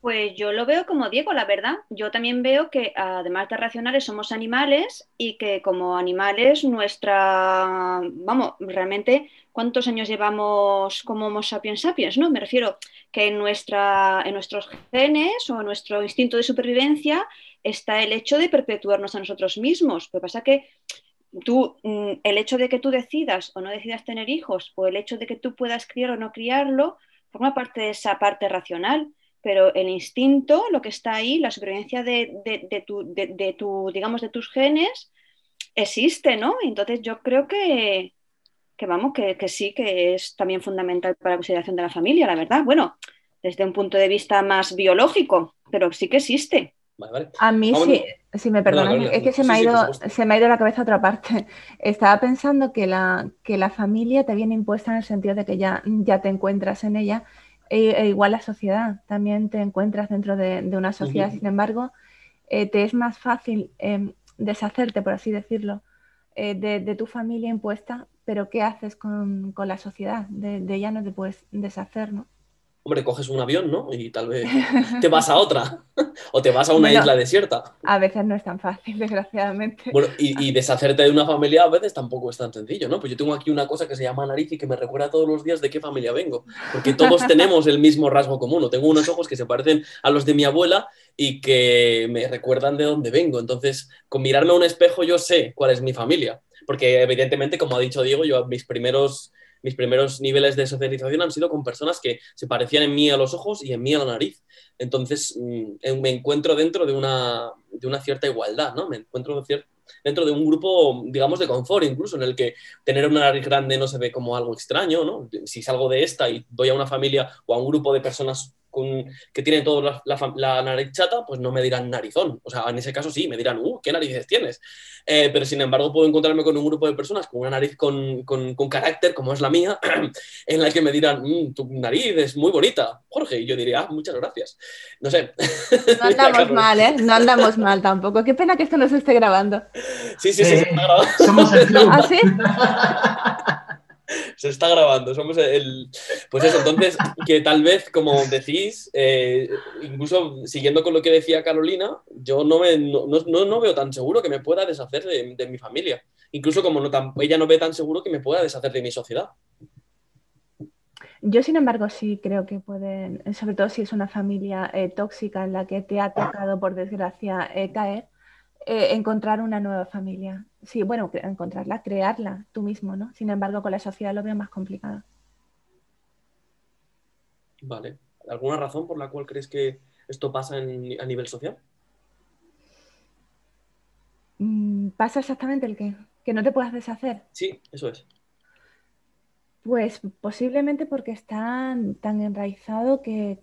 Pues yo lo veo como Diego, la verdad. Yo también veo que además de racionales somos animales y que como animales nuestra, vamos, realmente, ¿cuántos años llevamos como Homo sapiens sapiens? ¿no? Me refiero que en, nuestra, en nuestros genes o en nuestro instinto de supervivencia está el hecho de perpetuarnos a nosotros mismos. Lo que pasa que tú, mm, el hecho de que tú decidas o no decidas tener hijos o el hecho de que tú puedas criar o no criarlo, forma parte de esa parte racional pero el instinto, lo que está ahí, la supervivencia de, tu, digamos, de tus genes, existe, ¿no? Entonces yo creo que, vamos, que, sí, que es también fundamental para la consideración de la familia, la verdad. Bueno, desde un punto de vista más biológico, pero sí que existe. A mí sí, si me perdonan, es que se me, ha ido, se me ha ido la cabeza a otra parte. Estaba pensando que la, que la familia te viene impuesta en el sentido de que ya, ya te encuentras en ella e, e, igual la sociedad, también te encuentras dentro de, una sociedad, sin embargo, eh, te es más fácil em, deshacerte, por así decirlo, eh, de, tu familia impuesta, pero ¿qué haces con, la sociedad? De, de, ella no te puedes deshacer, ¿no? Hombre, coges un avión, ¿no? Y tal vez te vas a otra. o te vas a una isla desierta. A veces no es tan fácil, desgraciadamente. Bueno, y, deshacerte de una familia a veces tampoco es tan sencillo, ¿no? Pues yo tengo aquí una cosa que se llama nariz y que me recuerda todos los días de qué familia vengo. Porque todos tenemos el mismo rasgo común. tengo unos ojos que se parecen a los de mi abuela y que me recuerdan de dónde vengo. Entonces, con mirarme a un espejo yo sé cuál es mi familia. Porque evidentemente, como ha dicho Diego, yo mis primeros mis primeros niveles de socialización han sido con personas que se parecían en mí a los ojos y en mí a la nariz. Entonces mm, me encuentro dentro de una, de una cierta igualdad, ¿no? Me encuentro dentro de un grupo, digamos, de confort, incluso en el que tener una nariz grande no se ve como algo extraño, ¿no? Si salgo de esta y voy a una familia o a un grupo de personas que tienen toda la, nariz chata, pues no me dirán narizón. O sea, en ese caso sí, me dirán, uh, ¿qué narices tienes? Eh, pero sin embargo, puedo encontrarme con un grupo de personas con una nariz con, carácter, como es la mía, en la que me dirán, mm, tu nariz es muy bonita, Jorge. Y yo diría, ah, muchas gracias. No sé. No andamos mal, ¿eh? No andamos mal tampoco. Qué pena que esto no se esté grabando. Sí, sí, sí, se está grabando. Somos el club. ¿Ah, sí? se está grabando. Somos el. Pues eso, entonces, que tal vez, como decís, eh, incluso siguiendo con lo que decía Carolina, yo no, me, no, veo tan seguro que me pueda deshacer de, mi familia. Incluso como no tan, ella no ve tan seguro que me pueda deshacer de mi sociedad. Yo, sin embargo, sí creo que pueden, sobre todo si es una familia eh, tóxica en la que te ha tocado, por desgracia, eh, caer, encontrar una nueva familia sí, bueno, encontrarla, crearla tú mismo, ¿no? Sin embargo, con la sociedad lo veo más complicado. Vale. ¿Alguna razón por la cual crees que esto pasa a nivel social? Mm, ¿Pasa exactamente el qué? ¿Que no te puedas deshacer? Sí, eso es. Pues posiblemente porque está tan enraizado que,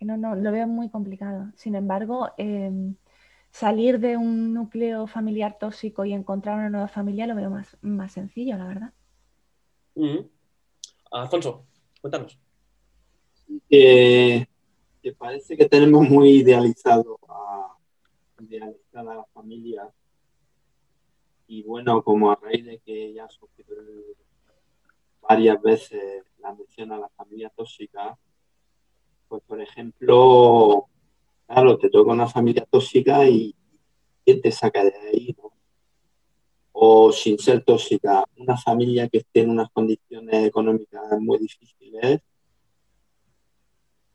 no, no, lo veo muy complicado. Sin embargo, em, salir de un núcleo familiar tóxico y encontrar una nueva familia lo veo más, más sencillo, la verdad. Alfonso, cuéntanos. Que, parece que tenemos muy idealizado a, idealizar a la familia. Y bueno, como a raíz de que ya varias veces la mención a la familia tóxica, pues por ejemplo, Claro, te toca una familia tóxica y ¿quién te saca de ahí? O sin ser tóxica, una familia que esté en unas condiciones económicas muy difíciles.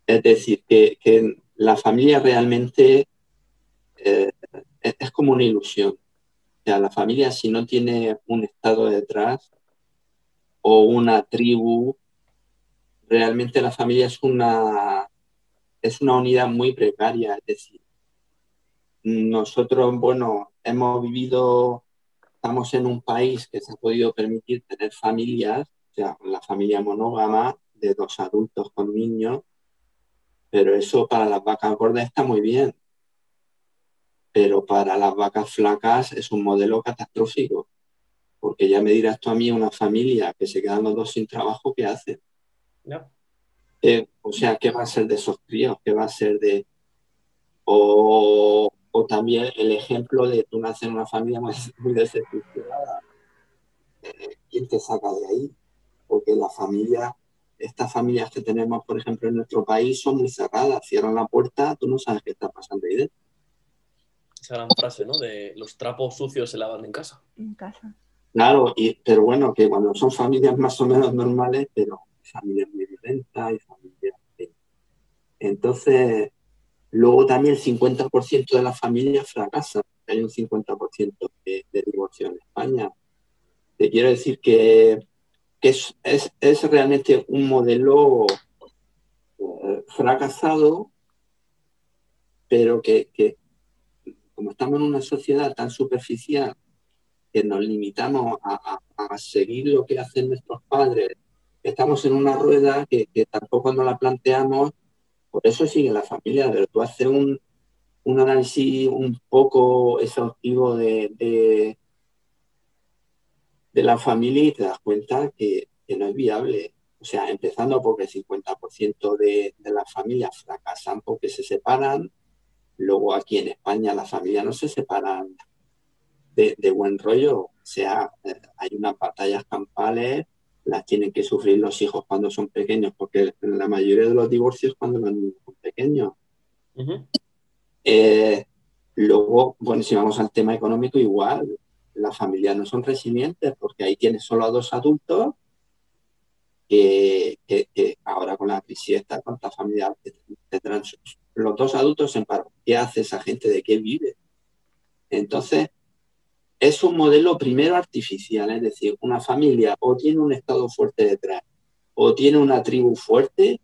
Es decir, que, la familia realmente eh, es, como una ilusión. O sea, la familia si no tiene un estado detrás o una tribu, realmente la familia es una es una unidad muy precaria, es decir, nosotros, bueno, hemos vivido, estamos en un país que se ha podido permitir tener familias, o sea, la familia monógama de dos adultos con niños, pero eso para las vacas gordas está muy bien, pero para las vacas flacas es un modelo catastrófico, porque ya me dirás tú a mí una familia que se quedan los dos sin trabajo, ¿qué hace? Eh, o sea, ¿qué va a ser de esos críos? ¿Qué va a ser de... O, también el ejemplo de tú nacer en una familia muy, muy desestructurada. Eh, ¿Quién te saca de ahí? Porque la familia, estas familias que tenemos, por ejemplo, en nuestro país son muy cerradas. Cierran la puerta, tú no sabes qué está pasando ahí dentro. Esa gran frase, ¿no? De los trapos sucios se lavan en casa. En casa. Claro, y, pero bueno, que cuando son familias más o menos normales, pero familias muy Entonces, luego también el 50% de las familias fracasan. Hay un 50% de, de divorcio en España. Te quiero decir que, es, realmente un modelo eh, fracasado, pero que, como estamos en una sociedad tan superficial que nos limitamos a, seguir lo que hacen nuestros padres estamos en una rueda que, tampoco nos la planteamos, por eso sigue la familia, pero tú haces un, análisis un poco exhaustivo de, de, la familia y te das cuenta que, no es viable. O sea, empezando porque el 50% de, de las familias fracasan porque se separan. Luego aquí en España las familias no se separan de, de buen rollo. O sea, eh, hay unas batallas campales las tienen que sufrir los hijos cuando son pequeños, porque la mayoría de los divorcios cuando los niños son pequeños. Eh, luego, bueno, si vamos al tema económico, igual, las familias no son resilientes porque ahí tienes solo a dos adultos que, ahora con la crisis está, ¿cuántas familias tendrán los dos adultos en paro? ¿Qué hace esa gente? ¿De qué vive? Entonces, es un modelo primero artificial, es decir, una familia o tiene un estado fuerte detrás o tiene una tribu fuerte,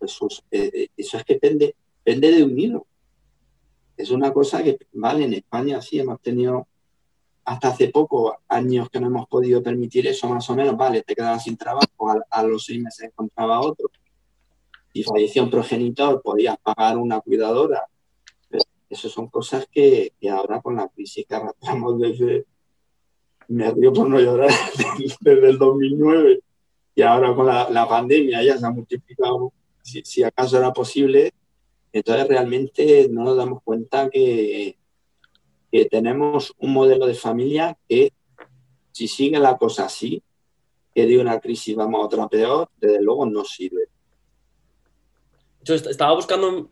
eso, eh, eh, eso es que depende, de un hilo. Es una cosa que, vale, en España sí hemos tenido hasta hace poco, años que no hemos podido permitir eso, más o menos, vale, te quedabas sin trabajo, a, los seis meses encontraba otro. Si falleció progenitor, podías pagar una cuidadora. Esas son cosas que, ahora con la crisis que arrastramos desde, me río por no llorar, desde el 2009 y ahora con la, pandemia ya se ha multiplicado, si, si acaso era posible, entonces realmente no nos damos cuenta que, que tenemos un modelo de familia que si sigue la cosa así, que de una crisis vamos a otra peor, desde luego no sirve. Yo estaba buscando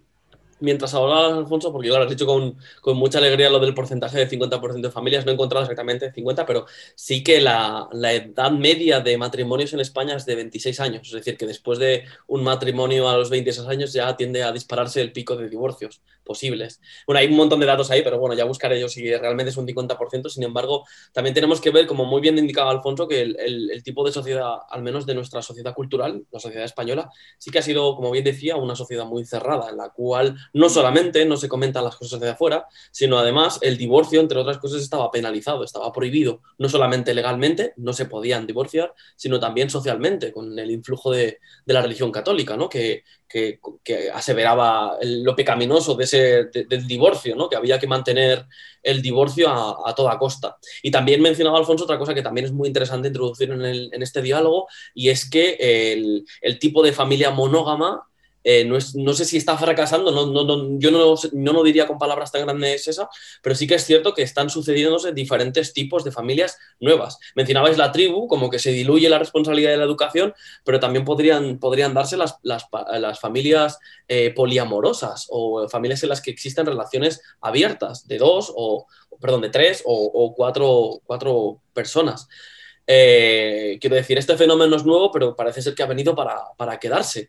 mientras hablabas, Alfonso, porque lo has dicho con, con, mucha alegría lo del porcentaje de 50% de familias, no he encontrado exactamente 50, pero sí que la, la, edad media de matrimonios en España es de 26 años, es decir, que después de un matrimonio a los 26 años ya tiende a dispararse el pico de divorcios posibles. Bueno, hay un montón de datos ahí, pero bueno, ya buscaré yo si realmente es un 50%, sin embargo, también tenemos que ver, como muy bien indicaba Alfonso, que el, el, el tipo de sociedad, al menos de nuestra sociedad cultural, la sociedad española, sí que ha sido, como bien decía, una sociedad muy cerrada, en la cual no solamente no se comentan las cosas de afuera, sino además el divorcio, entre otras cosas, estaba penalizado, estaba prohibido, no solamente legalmente, no se podían divorciar, sino también socialmente, con el influjo de, la religión católica, ¿no? que, que, aseveraba lo pecaminoso de ese, del divorcio, ¿no? que había que mantener el divorcio a, toda costa. Y también mencionaba Alfonso otra cosa que también es muy interesante introducir en, en este diálogo, y es que el, el tipo de familia monógama eh, no, sé si está fracasando, yo no, no, diría con palabras tan grandes esa, pero sí que es cierto que están sucediéndose diferentes tipos de familias nuevas. Mencionabais la tribu, como que se diluye la responsabilidad de la educación, pero también podrían, podrían darse las, familias eh, poliamorosas o familias en las que existen relaciones abiertas de dos o, perdón, de tres o, cuatro, cuatro personas. Eh, quiero decir, este fenómeno es nuevo, pero parece ser que ha venido para, para quedarse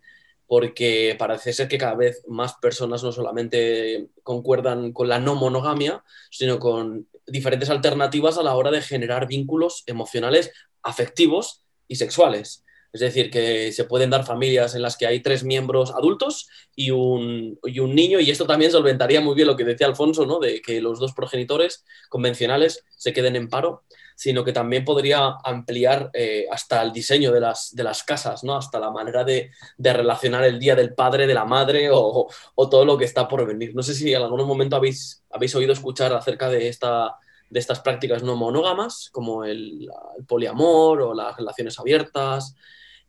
porque parece ser que cada vez más personas no solamente concuerdan con la no monogamia, sino con diferentes alternativas a la hora de generar vínculos emocionales, afectivos y sexuales. Es decir, que se pueden dar familias en las que hay tres miembros adultos y un, y un, niño, y esto también solventaría muy bien lo que decía Alfonso, ¿no? de que los dos progenitores convencionales se queden en paro sino que también podría ampliar eh, hasta el diseño de las, de las casas, ¿no? hasta la manera de, relacionar el día del padre, de la madre o, todo lo que está por venir. No sé si en algún momento habéis, habéis oído escuchar acerca de, esta, de estas prácticas no monógamas, como el, poliamor o las relaciones abiertas,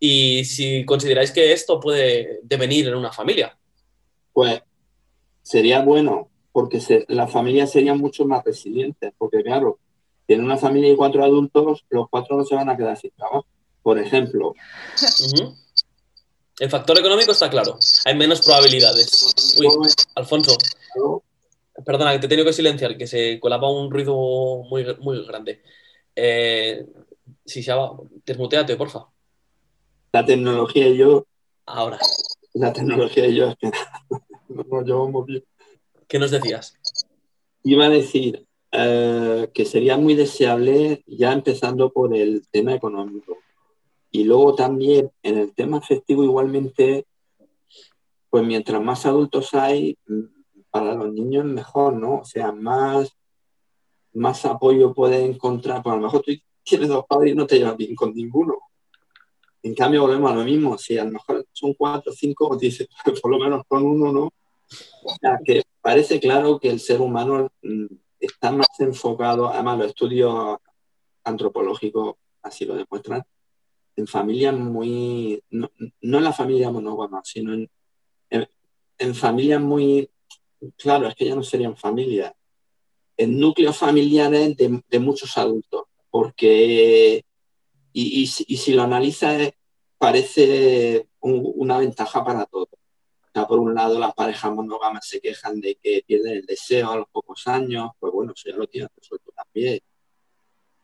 y si consideráis que esto puede devenir en una familia. Pues sería bueno, porque las familias serían mucho más resilientes, porque claro, en una familia y cuatro adultos, los cuatro no se van a quedar sin trabajo. Por ejemplo. El factor económico está claro. Hay menos probabilidades. Uy, Alfonso. Perdona, que te he tenido que silenciar, que se colaba un ruido muy, muy grande. Eh, si se va, desmuteate, porfa. La tecnología y yo. Ahora. La tecnología y yo es que bien. ¿Qué nos decías? Iba a decir, eh, que sería muy deseable ya empezando por el tema económico. Y luego también en el tema afectivo igualmente, pues mientras más adultos hay, mm, para los niños mejor, ¿no? O sea, más, más apoyo puede encontrar. Pues a lo mejor tú tienes dos padres y no te llevas bien con ninguno. En cambio, volvemos a lo mismo. Si a lo mejor son cuatro cinco, dices, por lo menos con uno, ¿no? O sea, que parece claro que el ser humano mm, está más enfocado, además los estudios antropológicos así lo demuestran, en familias muy, no, en la familia monógama, sino en, en, familias muy, claro, es que ya no serían familias, en núcleos familiares de, muchos adultos, porque, y, y, si lo analizas, parece una ventaja para todos por un lado, las parejas monógamas se quejan de que pierden el deseo a los pocos años, pues bueno, eso ya lo tienen resuelto también.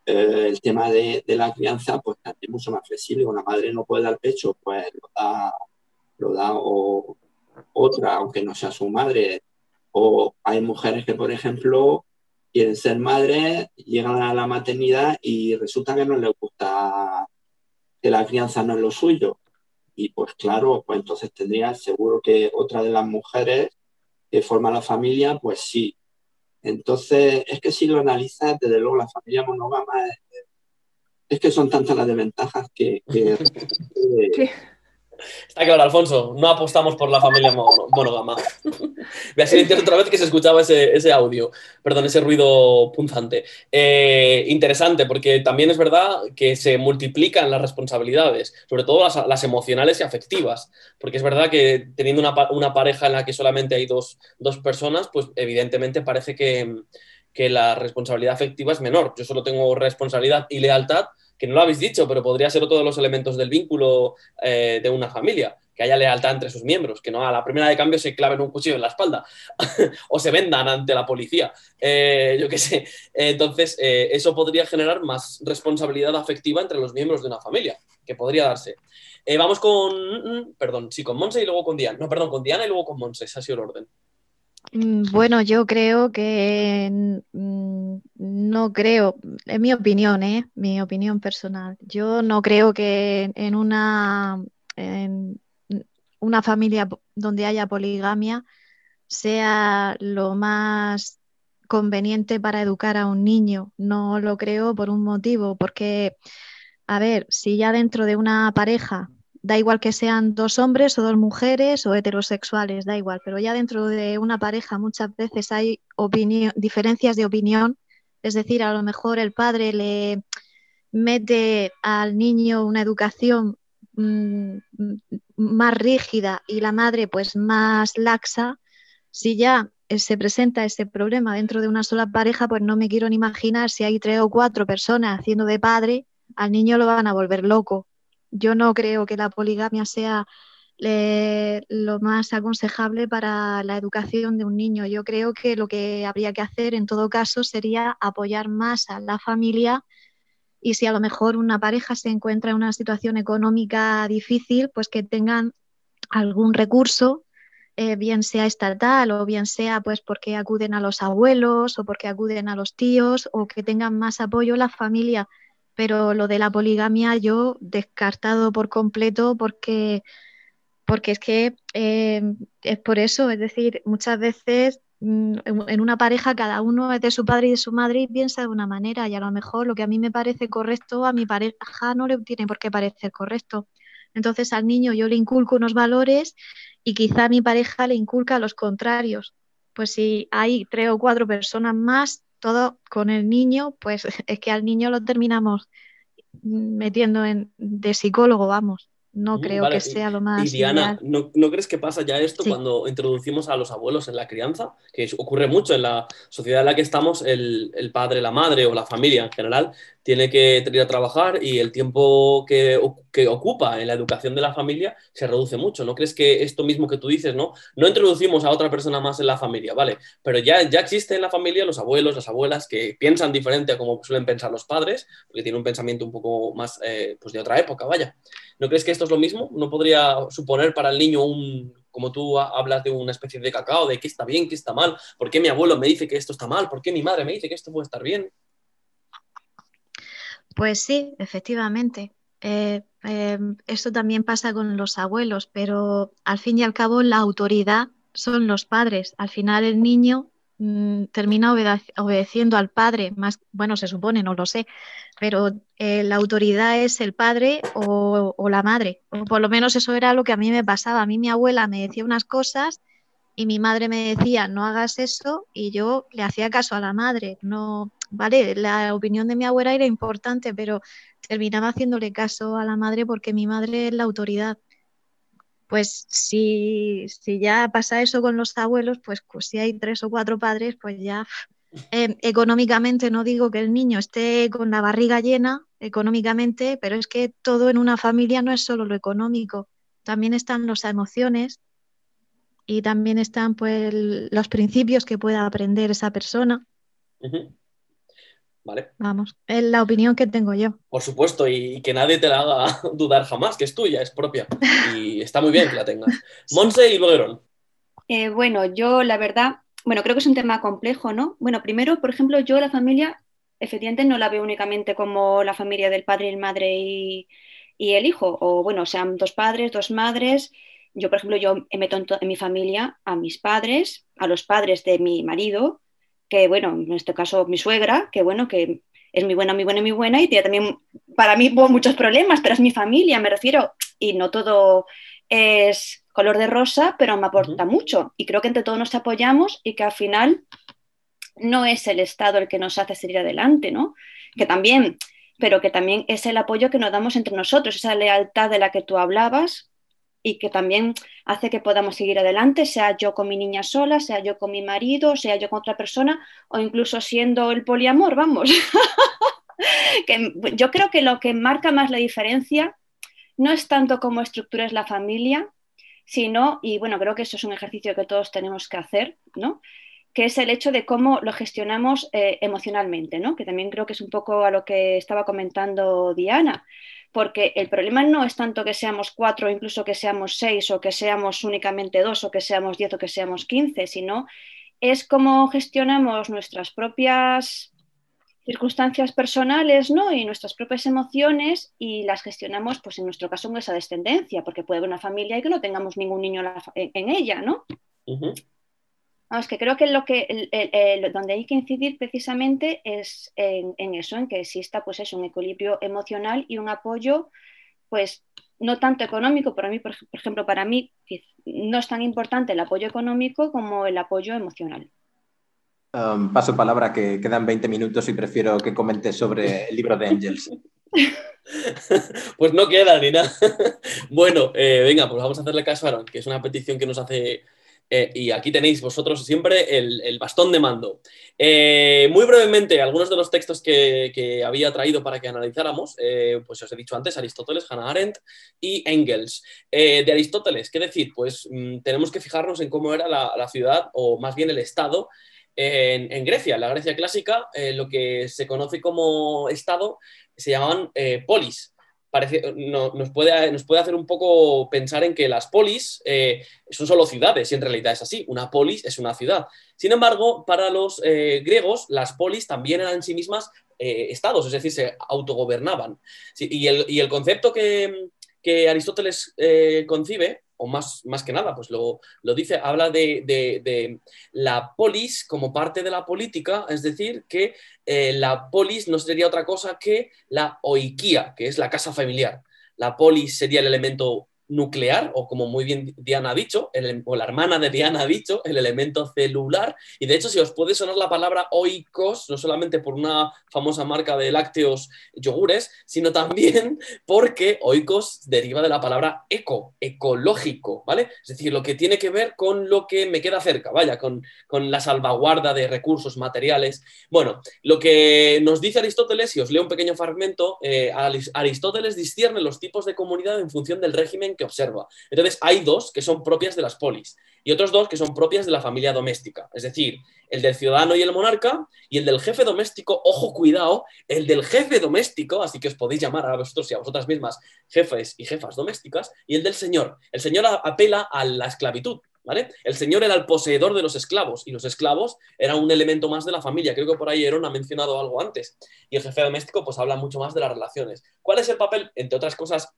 Eh, el tema de, la crianza, pues también es mucho más flexible. Una madre no puede dar pecho, pues lo da, lo da otra, aunque no sea su madre. O hay mujeres que, por ejemplo, quieren ser madres, llegan a la maternidad y resulta que no les gusta que la crianza no es lo suyo y pues claro, pues entonces tendría seguro que otra de las mujeres que forma la familia, pues sí, Entonces, es que si lo analizas, desde luego la familia monógama es, que son tantas las desventajas que... Está claro, Alfonso, no apostamos por la familia monógama. Voy a silenciar otra vez que se escuchaba ese, audio, perdón, ese ruido punzante. Eh, interesante, porque también es verdad que se multiplican las responsabilidades, sobre todo las, emocionales y afectivas, porque es verdad que teniendo una, pareja en la que solamente hay dos, personas, pues evidentemente parece que, que la responsabilidad afectiva es menor. Yo solo tengo responsabilidad y lealtad que no lo habéis dicho, pero podría ser otro de los elementos del vínculo eh, de una familia, que haya lealtad entre sus miembros, que no a la primera de cambio se claven un cuchillo en la espalda o se vendan ante la policía, eh, yo qué sé. Entonces, eh, eso podría generar más responsabilidad afectiva entre los miembros de una familia, que podría darse. vamos con, mm, perdón, sí, con Monse y luego con Diana. No, perdón, con Diana y luego con Monse, ha sido el orden. Mm, bueno, yo creo que mm, no creo, es mi opinión, ¿eh? mi opinión personal. Yo no creo que en una, en una familia donde haya poligamia sea lo más conveniente para educar a un niño. No lo creo por un motivo, porque, a ver, si ya dentro de una pareja da igual que sean dos hombres o dos mujeres o heterosexuales, da igual, pero ya dentro de una pareja muchas veces hay diferencias de opinión, es decir, a lo mejor el padre le mete al niño una educación mm, más rígida y la madre pues más laxa, si ya se presenta ese problema dentro de una sola pareja, pues no me quiero ni imaginar si hay tres o cuatro personas haciendo de padre, al niño lo van a volver loco yo no creo que la poligamia sea eh, lo más aconsejable para la educación de un niño. Yo creo que lo que habría que hacer en todo caso sería apoyar más a la familia y si a lo mejor una pareja se encuentra en una situación económica difícil, pues que tengan algún recurso, eh, bien sea estatal o bien sea pues porque acuden a los abuelos o porque acuden a los tíos o que tengan más apoyo la familia pero lo de la poligamia yo descartado por completo porque, porque es que eh, es por eso, es decir, muchas veces mm, en una pareja cada uno es de su padre y de su madre y piensa de una manera y a lo mejor lo que a mí me parece correcto a mi pareja no le tiene por qué parecer correcto. Entonces al niño yo le inculco unos valores y quizá mi pareja le inculca los contrarios. Pues si hay tres o cuatro personas más todo con el niño, pues es que al niño lo terminamos metiendo en, de psicólogo, vamos. No mm, creo que sea lo más. Y Diana, ¿no, crees que pasa ya esto cuando introducimos a los abuelos en la crianza? Que ocurre mucho en la sociedad en la que estamos, el, el padre, la madre o la familia en general tiene que ir a trabajar y el tiempo que, que, ocupa en la educación de la familia se reduce mucho. ¿No crees que esto mismo que tú dices, no? No introducimos a otra persona más en la familia, ¿vale? Pero ya, ya existe en la familia los abuelos, las abuelas que piensan diferente a como suelen pensar los padres, porque tienen un pensamiento un poco más eh, pues de otra época, vaya. ¿No crees que esto es lo mismo? ¿No podría suponer para el niño un, como tú hablas de una especie de cacao, de qué está bien, qué está mal, por qué mi abuelo me dice que esto está mal, por qué mi madre me dice que esto puede estar bien? Pues sí, efectivamente. Eh, em, esto también pasa con los abuelos, pero al fin y al cabo la autoridad son los padres. Al final el niño mm, termina obedeciendo al padre, más, bueno, se supone, no lo sé, pero eh, la autoridad es el padre o, o, la madre. O por lo menos eso era lo que a mí me pasaba. A mí mi abuela me decía unas cosas y mi madre me decía, no hagas eso, y yo le hacía caso a la madre. No, vale, la opinión de mi abuela era importante, pero terminaba haciéndole caso a la madre porque mi madre es la autoridad. Pues si, si ya pasa eso con los abuelos, pues, pues si hay tres o cuatro padres, pues ya eh, económicamente no digo que el niño esté con la barriga llena económicamente, pero es que todo en una familia no es solo lo económico, también están las emociones y también están pues los principios que pueda aprender esa persona. Vamos, es la opinión que tengo yo. Por supuesto, y que nadie te la haga dudar jamás, que es tuya, es propia. Y está muy bien que la tengas. Monse y Boguerón. Eh, bueno, yo la verdad, bueno, creo que es un tema complejo, ¿no? Bueno, primero, por ejemplo, yo la familia, efectivamente, no la veo únicamente como la familia del padre y el madre y, el hijo, o bueno, sean dos padres, dos madres. Yo, por ejemplo, yo meto en mi familia a mis padres, a los padres de mi marido, que bueno, en este caso mi suegra, que bueno, que es muy buena, muy buena, muy buena y tiene también para mí muchos problemas, pero es mi familia, me refiero, y no todo es color de rosa, pero me aporta mucho y creo que entre todos nos apoyamos y que al final no es el Estado el que nos hace seguir adelante, ¿no? Que también, pero que también es el apoyo que nos damos entre nosotros, esa lealtad de la que tú hablabas y que también hace que podamos seguir adelante, sea yo con mi niña sola, sea yo con mi marido, sea yo con otra persona o incluso siendo el poliamor, vamos. que yo creo que lo que marca más la diferencia no es tanto cómo estructuras la familia, sino, y bueno, creo que eso es un ejercicio que todos tenemos que hacer, ¿no? que es el hecho de cómo lo gestionamos eh, emocionalmente, ¿no? que también creo que es un poco a lo que estaba comentando Diana, porque el problema no es tanto que seamos cuatro, incluso que seamos seis, o que seamos únicamente dos, o que seamos diez, o que seamos quince, sino es cómo gestionamos nuestras propias circunstancias personales ¿no? y nuestras propias emociones y las gestionamos, pues en nuestro caso, con esa descendencia, porque puede haber una familia y que no tengamos ningún niño en, ella, ¿no? Vamos, que creo que, lo que donde hay que incidir precisamente es en, eso, en que exista pues es un equilibrio emocional y un apoyo, pues no tanto económico, para mí, por, ejemplo, para mí no es tan importante el apoyo económico como el apoyo emocional. Um, paso palabra que quedan 20 minutos y prefiero que comentes sobre el libro de Angels. pues no queda ni nada. bueno, eh, venga, pues vamos a hacerle caso a Aaron, que es una petición que nos hace eh, y aquí tenéis vosotros siempre el, bastón de mando. Eh, muy brevemente, algunos de los textos que, había traído para que analizáramos, eh, pues os he dicho antes, Aristóteles, Hannah Arendt y Engels. de Aristóteles, ¿qué decir? Pues mm, tenemos que fijarnos en cómo era la, ciudad, o más bien el Estado, en, en, Grecia, la Grecia clásica, lo que se conoce como Estado se llamaban polis parece, nos, puede, nos puede hacer un poco pensar en que las polis eh, son solo ciudades, y en realidad es así, una polis es una ciudad. Sin embargo, para los eh, griegos, las polis también eran en sí mismas eh, estados, es decir, se autogobernaban. y, el, concepto que, que Aristóteles concibe o más, más que nada, pues lo, dice, habla de, la polis como parte de la política, es decir, que eh, la polis no sería otra cosa que la oikia, que es la casa familiar. La polis sería el elemento nuclear, o como muy bien Diana ha dicho, o la hermana de Diana ha dicho, el elemento celular. Y de hecho, si os puede sonar la palabra oikos, no solamente por una famosa marca de lácteos yogures, sino también porque oikos deriva de la palabra eco, ecológico, ¿vale? Es decir, lo que tiene que ver con lo que me queda cerca, vaya, con, la salvaguarda de recursos materiales. Bueno, lo que nos dice Aristóteles, y os leo un pequeño fragmento, eh, Aristóteles discierne los tipos de comunidad en función del régimen que observa. Entonces, hay dos que son propias de las polis y otros dos que son propias de la familia doméstica, es decir, el del ciudadano y el monarca y el del jefe doméstico, ojo, cuidado, el del jefe doméstico, así que os podéis llamar a vosotros y a vosotras mismas jefes y jefas domésticas, y el del señor. El señor apela a la esclavitud, ¿Vale? El señor era el poseedor de los esclavos y los esclavos eran un elemento más de la familia. Creo que por ahí Aaron ha mencionado algo antes. Y el jefe doméstico pues habla mucho más de las relaciones. ¿Cuál es el papel, entre otras cosas,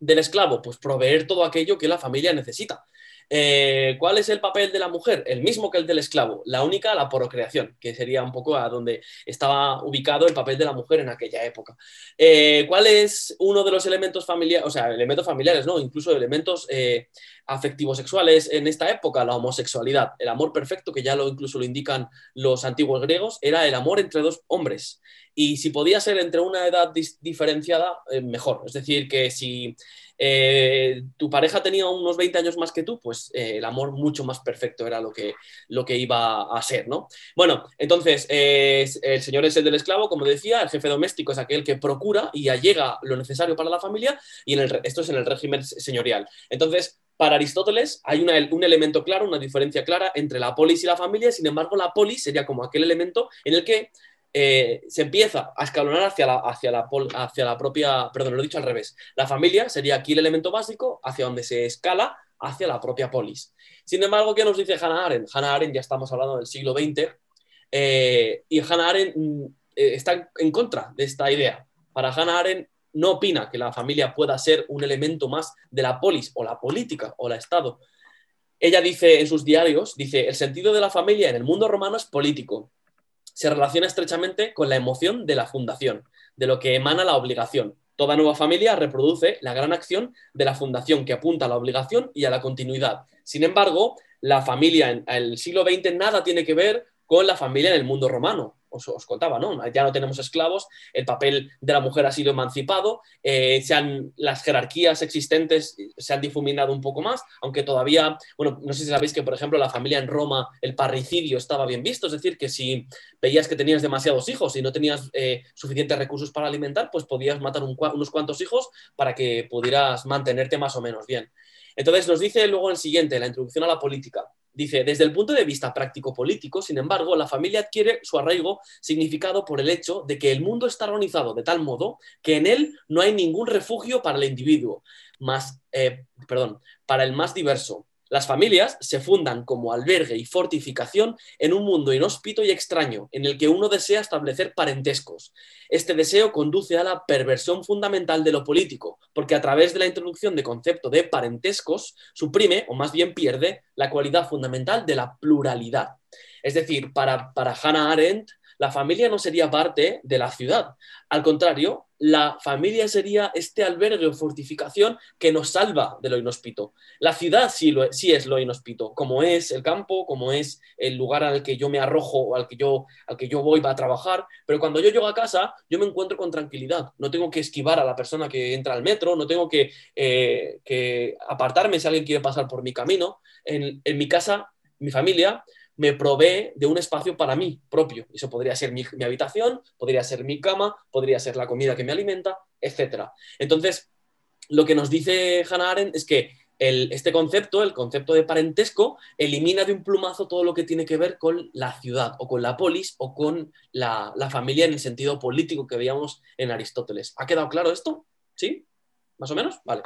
del esclavo? Pues proveer todo aquello que la familia necesita. Eh, ¿Cuál es el papel de la mujer? El mismo que el del esclavo, la única, la procreación, que sería un poco a donde estaba ubicado el papel de la mujer en aquella época. Eh, ¿Cuál es uno de los elementos familiares, o sea, elementos familiares, no, incluso elementos eh, afectivos sexuales en esta época? La homosexualidad, el amor perfecto, que ya lo incluso lo indican los antiguos griegos, era el amor entre dos hombres. Y si podía ser entre una edad diferenciada, mejor. Es decir, que si eh, tu pareja tenía unos 20 años más que tú, pues eh, el amor mucho más perfecto era lo que, lo que iba a ser, ¿no? Bueno, entonces, el señor es el del esclavo, como decía, el jefe doméstico es aquel que procura y allega lo necesario para la familia, y en el, esto es en el régimen señorial. Entonces, para Aristóteles hay un elemento claro, una diferencia clara entre la polis y la familia, sin embargo, la polis sería como aquel elemento en el que eh, se empieza a escalonar hacia la, hacia, la, propia, perdón, lo he dicho al revés, la familia sería aquí el elemento básico hacia donde se escala hacia la propia polis. Sin embargo, ¿qué nos dice Hannah Arendt? Hannah Arendt, ya estamos hablando del siglo XX, eh, y Hannah Arendt mm, eh, está en contra de esta idea. Para Hannah Arendt no opina que la familia pueda ser un elemento más de la polis o la política o el Estado. Ella dice en sus diarios, dice, el sentido de la familia en el mundo romano es político, se relaciona estrechamente con la emoción de la fundación, de lo que emana la obligación. Toda nueva familia reproduce la gran acción de la fundación que apunta a la obligación y a la continuidad. Sin embargo, la familia en el siglo XX nada tiene que ver con la familia en el mundo romano os, contaba, ¿no? Ya no tenemos esclavos, el papel de la mujer ha sido emancipado, eh, las jerarquías existentes se han difuminado un poco más, aunque todavía, bueno, no sé si sabéis que, por ejemplo, la familia en Roma, el parricidio estaba bien visto, es decir, que si veías que tenías demasiados hijos y no tenías eh, suficientes recursos para alimentar, pues podías matar unos cuantos hijos para que pudieras mantenerte más o menos bien. Entonces nos dice luego el siguiente, la introducción a la política. Dice, desde el punto de vista práctico-político, sin embargo, la familia adquiere su arraigo significado por el hecho de que el mundo está organizado de tal modo que en él no hay ningún refugio para el individuo, más, eh, perdón, para el más diverso, las familias se fundan como albergue y fortificación en un mundo inhóspito y extraño, en el que uno desea establecer parentescos. Este deseo conduce a la perversión fundamental de lo político, porque a través de la introducción de concepto de parentescos suprime, o más bien pierde, la cualidad fundamental de la pluralidad. Es decir, para, para Hannah Arendt, la familia no sería parte de la ciudad. Al contrario, la familia sería este albergue o fortificación que nos salva de lo inhóspito. La ciudad sí, sí, es lo inhóspito, como es el campo, como es el lugar al que yo me arrojo o al que yo, al que yo voy para trabajar. Pero cuando yo llego a casa, yo me encuentro con tranquilidad. No tengo que esquivar a la persona que entra al metro, no tengo que, eh, apartarme si alguien quiere pasar por mi camino. En, en mi casa, mi familia me provee de un espacio para mí propio. Eso podría ser mi, habitación, podría ser mi cama, podría ser la comida que me alimenta, etc. Entonces, lo que nos dice Hannah Arendt es que este concepto, el concepto de parentesco, elimina de un plumazo todo lo que tiene que ver con la ciudad o con la polis o con la, la familia en el sentido político que veíamos en Aristóteles. ¿Ha quedado claro esto? ¿Sí? ¿Más o menos? Vale.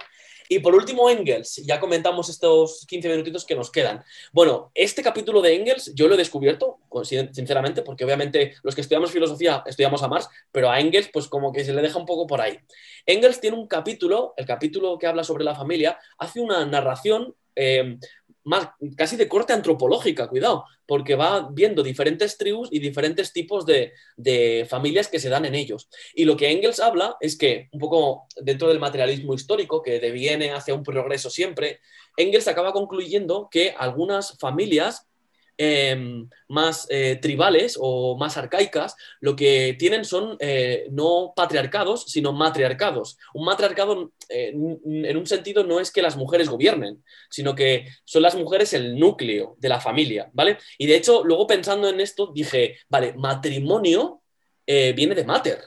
Y por último, Engels. Ya comentamos estos 15 minutitos que nos quedan. Bueno, este capítulo de Engels yo lo he descubierto, sinceramente, porque obviamente los que estudiamos filosofía estudiamos a Marx, pero a Engels pues como que se le deja un poco por ahí. Engels tiene un capítulo, el capítulo que habla sobre la familia, hace una narración eh, más, casi de corte antropológica, cuidado, porque va viendo diferentes tribus y diferentes tipos de, familias que se dan en ellos. Y lo que Engels habla es que, un poco dentro del materialismo histórico, que deviene hacia un progreso siempre, Engels acaba concluyendo que algunas familias Em, más eh, tribales o más arcaicas, lo que tienen son eh, no patriarcados, sino matriarcados. Un matriarcado eh, en un sentido no es que las mujeres gobiernen, sino que son las mujeres el núcleo de la familia, ¿vale? Y de hecho, luego pensando en esto, dije, vale, matrimonio viene de mater,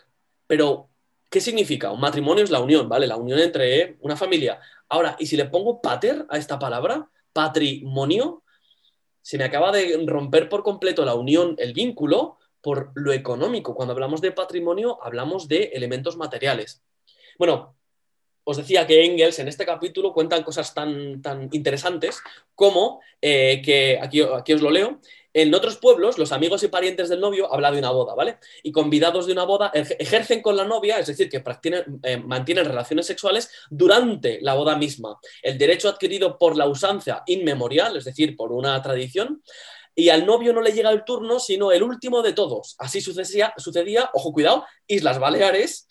pero ¿qué significa? Un matrimonio es la unión, ¿vale? La unión entre una familia. Ahora, ¿y si le pongo pater a esta palabra? Patrimonio, se me acaba de romper por completo la unión, el vínculo, por lo económico. Cuando hablamos de patrimonio, hablamos de elementos materiales. Bueno, os decía que Engels en este capítulo cuentan cosas tan, tan interesantes como eh, que, aquí, aquí os lo leo, en otros pueblos, los amigos y parientes del novio hablan de una boda, ¿vale? Y convidados de una boda ejercen con la novia, es decir, que eh, mantienen relaciones sexuales durante la boda misma. El derecho adquirido por la usanza inmemorial, es decir, por una tradición, y al novio no le llega el turno, sino el último de todos. Así sucedía, sucedía ojo, cuidado, Islas Baleares,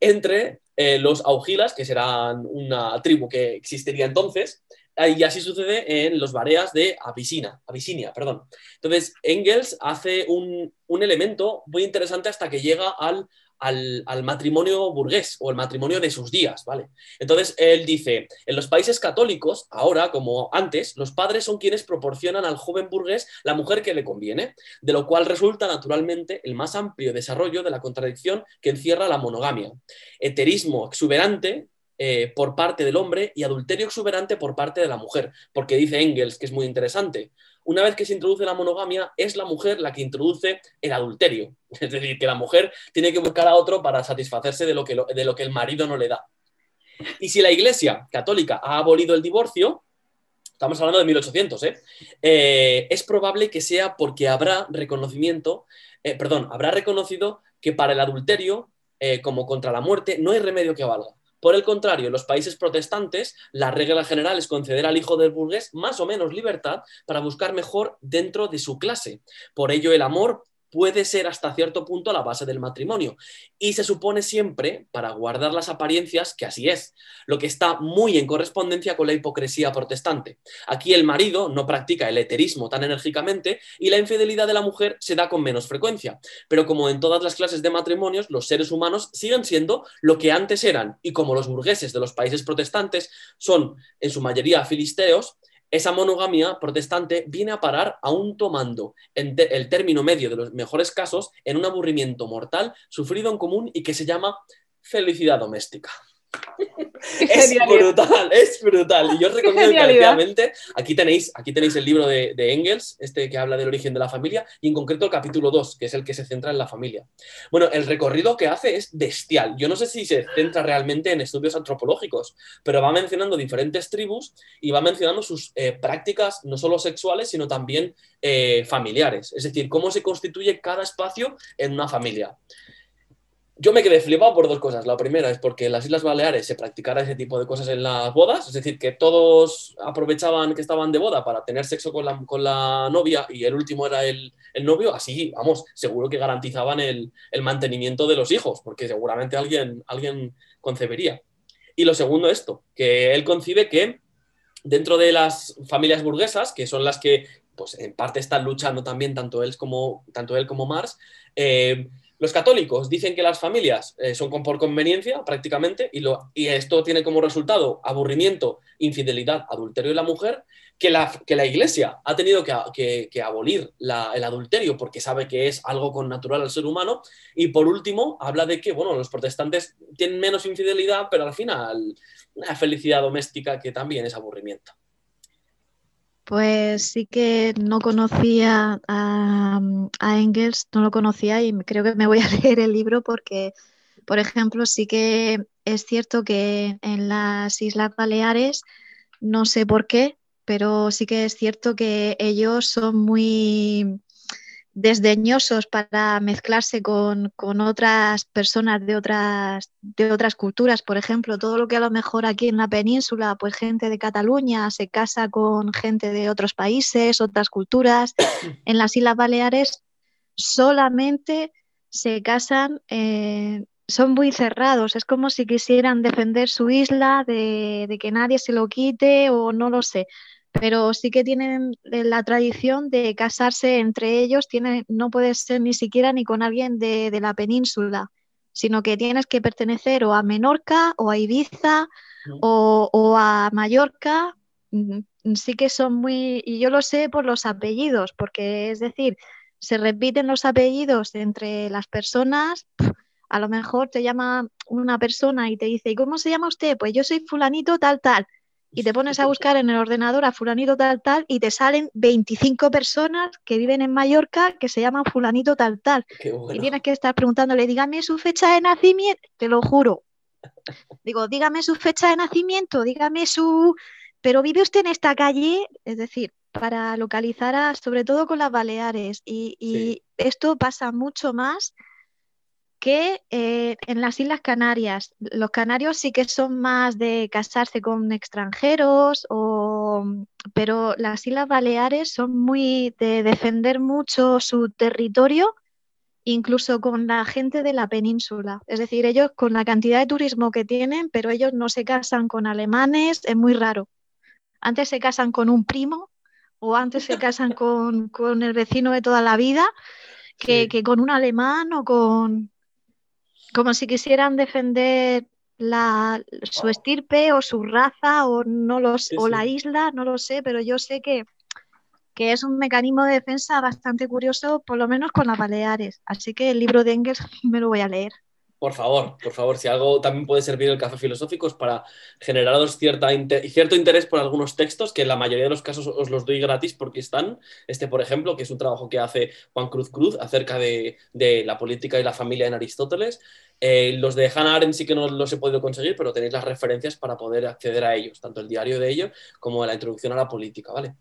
entre eh, los augilas, que serán una tribu que existiría entonces, y así sucede en los Bareas de Abisinia, Abisinia perdón. Entonces, Engels hace un, elemento muy interesante hasta que llega al, al, matrimonio burgués o el matrimonio de sus días, ¿vale? Entonces, él dice, en los países católicos, ahora como antes, los padres son quienes proporcionan al joven burgués la mujer que le conviene, de lo cual resulta naturalmente el más amplio desarrollo de la contradicción que encierra la monogamia. Heterismo exuberante eh, por parte del hombre y adulterio exuberante por parte de la mujer, porque dice Engels, que es muy interesante, una vez que se introduce la monogamia, es la mujer la que introduce el adulterio. Es decir, que la mujer tiene que buscar a otro para satisfacerse de lo que, de lo que el marido no le da. Y si la Iglesia católica ha abolido el divorcio, estamos hablando de 1800, ¿eh? Eh, es probable que sea porque habrá reconocimiento, perdón, habrá reconocido que para el adulterio, como contra la muerte, no hay remedio que valga. Por el contrario, en los países protestantes, la regla general es conceder al hijo del burgués más o menos libertad para buscar mejor dentro de su clase. Por ello, el amor puede ser hasta cierto punto la base del matrimonio. Y se supone siempre, para guardar las apariencias, que así es, lo que está muy en correspondencia con la hipocresía protestante. Aquí el marido no practica el heterismo tan enérgicamente y la infidelidad de la mujer se da con menos frecuencia. Pero como en todas las clases de matrimonios, los seres humanos siguen siendo lo que antes eran y como los burgueses de los países protestantes son en su mayoría filisteos, esa monogamia protestante viene a parar aún tomando el término medio de los mejores casos en un aburrimiento mortal sufrido en común y que se llama felicidad doméstica. Es brutal, es brutal. Y yo os recomiendo encarecidamente, aquí tenéis, aquí tenéis el libro de, Engels, este que habla del origen de la familia, y en concreto el capítulo 2, que es el que se centra en la familia. Bueno, el recorrido que hace es bestial. Yo no sé si se centra realmente en estudios antropológicos, pero va mencionando diferentes tribus y va mencionando sus eh, prácticas no solo sexuales, sino también eh, familiares. Es decir, cómo se constituye cada espacio en una familia. Yo me quedé flipado por dos cosas. La primera es porque en las Islas Baleares se practicara ese tipo de cosas en las bodas, es decir, que todos aprovechaban que estaban de boda para tener sexo con la, con la novia y el último era el, novio, así, vamos, seguro que garantizaban el, mantenimiento de los hijos, porque seguramente alguien, alguien concebería. Y lo segundo, esto, que él concibe que dentro de las familias burguesas, que son las que, pues en parte están luchando también tanto él como, tanto él como Marx, eh, los católicos dicen que las familias eh, son por conveniencia prácticamente y, lo, y, esto tiene como resultado aburrimiento, infidelidad, adulterio de la mujer, que la, iglesia ha tenido que, abolir el adulterio porque sabe que es algo con natural al ser humano y por último habla de que bueno, los protestantes tienen menos infidelidad pero al final una felicidad doméstica que también es aburrimiento. Pues sí que no conocía a, Engels, no lo conocía y creo que me voy a leer el libro porque, por ejemplo, sí que es cierto que en las Islas Baleares, no sé por qué, pero sí que es cierto que ellos son muy desdeñosos para mezclarse con, otras personas de otras, de otras culturas. Por ejemplo, todo lo que a lo mejor aquí en la península, pues gente de Cataluña se casa con gente de otros países, otras culturas. En las Islas Baleares solamente se casan, eh, son muy cerrados, es como si quisieran defender su isla de, de que nadie se lo quite o no lo sé pero sí que tienen la tradición de casarse entre ellos, no puedes ser ni siquiera ni con alguien de, la península, sino que tienes que pertenecer o a Menorca o a Ibiza o, a Mallorca. Mm, sí que son muy, y yo lo sé por los apellidos, porque es decir, se repiten los apellidos entre las personas. A lo mejor te llama una persona y te dice, ¿y cómo se llama usted? Pues yo soy fulanito tal, tal y te pones a buscar en el ordenador a fulanito tal tal y te salen 25 personas que viven en Mallorca que se llaman fulanito tal tal. Y tienes que estar preguntándole, dígame su fecha de nacimiento, te lo juro. Digo, dígame su fecha de nacimiento, dígame su... Pero vive usted en esta calle, es decir, para localizar a, sobre todo con las Baleares. Y, esto pasa mucho más que eh, en las Islas Canarias. Los canarios sí que son más de casarse con extranjeros, pero las Islas Baleares son muy de defender mucho su territorio, incluso con la gente de la península. Es decir, ellos con la cantidad de turismo que tienen, pero ellos no se casan con alemanes, es muy raro. Antes se casan con un primo o antes se casan con, el vecino de toda la vida que con un alemán o con, como si quisieran defender la, su estirpe o su raza o, no los, o la isla, no lo sé, pero yo sé que, que es un mecanismo de defensa bastante curioso, por lo menos con las Baleares. Así que el libro de Engels me lo voy a leer. Por favor, por favor, si algo también puede servir el café filosófico es para generaros cierta cierto interés por algunos textos, que en la mayoría de los casos os los doy gratis porque están. Este, por ejemplo, que es un trabajo que hace Juan Cruz Cruz acerca de, de la política y la familia en Aristóteles. Eh, los de Hannah Arendt sí que no los he podido conseguir, pero tenéis las referencias para poder acceder a ellos, tanto el diario de ellos como la introducción a la política, ¿vale?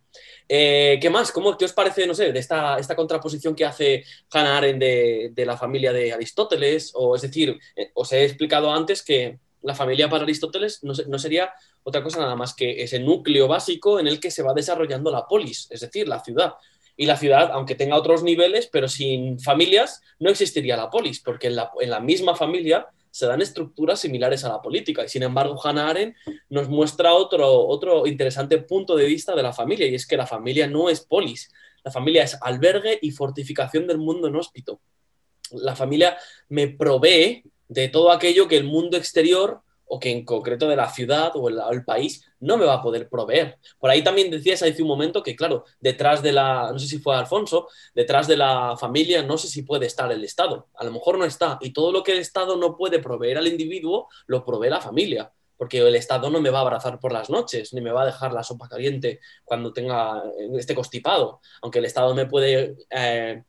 Eh, ¿Qué más? ¿Cómo, ¿Qué os parece, no sé, de esta, esta contraposición que hace Hannah Arendt de, la familia de Aristóteles? O es decir, eh, os he explicado antes que la familia para Aristóteles no, no sería otra cosa nada más que ese núcleo básico en el que se va desarrollando la polis, es decir, la ciudad Y la ciudad, aunque tenga otros niveles, pero sin familias, no existiría la polis, porque en la, en la misma familia se dan estructuras similares a la política. Y sin embargo, Hannah Arendt nos muestra otro, otro interesante punto de vista de la familia, y es que la familia no es polis, la familia es albergue y fortificación del mundo inhóspito. La familia me provee de todo aquello que el mundo exterior o que en concreto de la ciudad o el, país no me va a poder proveer. Por ahí también decías hace un momento que, claro, detrás de la, no sé si fue Alfonso, detrás de la familia no sé si puede estar el Estado. A lo mejor no está. Y todo lo que el Estado no puede proveer al individuo, lo provee la familia. Porque el Estado no me va a abrazar por las noches, ni me va a dejar la sopa caliente cuando tenga este constipado. Aunque el Estado me puede eh,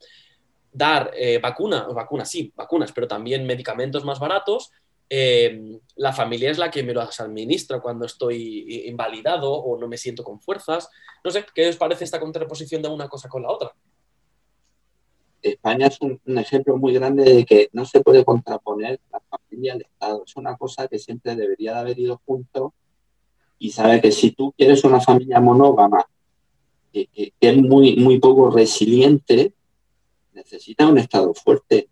dar eh, vacunas sí, vacunas, pero también medicamentos más baratos, Em, la familia es la que me los administra cuando estoy invalidado o no me siento con fuerzas. No sé, ¿qué os parece esta contraposición de una cosa con la otra? España es un, ejemplo muy grande de que no se puede contraponer la familia al Estado. Es una cosa que siempre debería de haber ido junto y sabe que si tú quieres una familia monógama que, es muy, muy poco resiliente, necesita un Estado fuerte.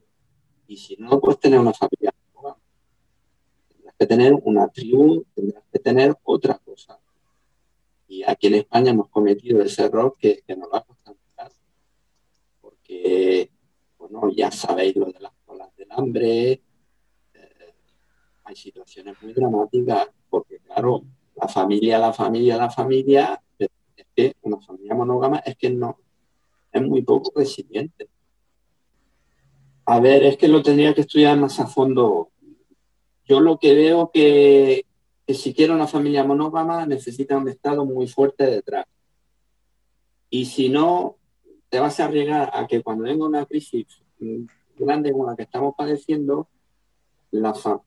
Y si no, puedes tener una familia que tener una tribu, tendrás que tener otra cosa. Y aquí en España hemos cometido ese error que, que nos va a costar porque, bueno, ya sabéis lo de las colas del hambre, eh, hay situaciones muy dramáticas, porque claro, la familia, la familia, la familia, es que una familia monógama es que no, es muy poco resiliente. A ver, es que lo tendría que estudiar más a fondo yo lo que veo que, que si quiero una familia monógama necesita un Estado muy fuerte detrás. Y si no, te vas a arriesgar a que cuando venga una crisis grande como la que estamos padeciendo, la va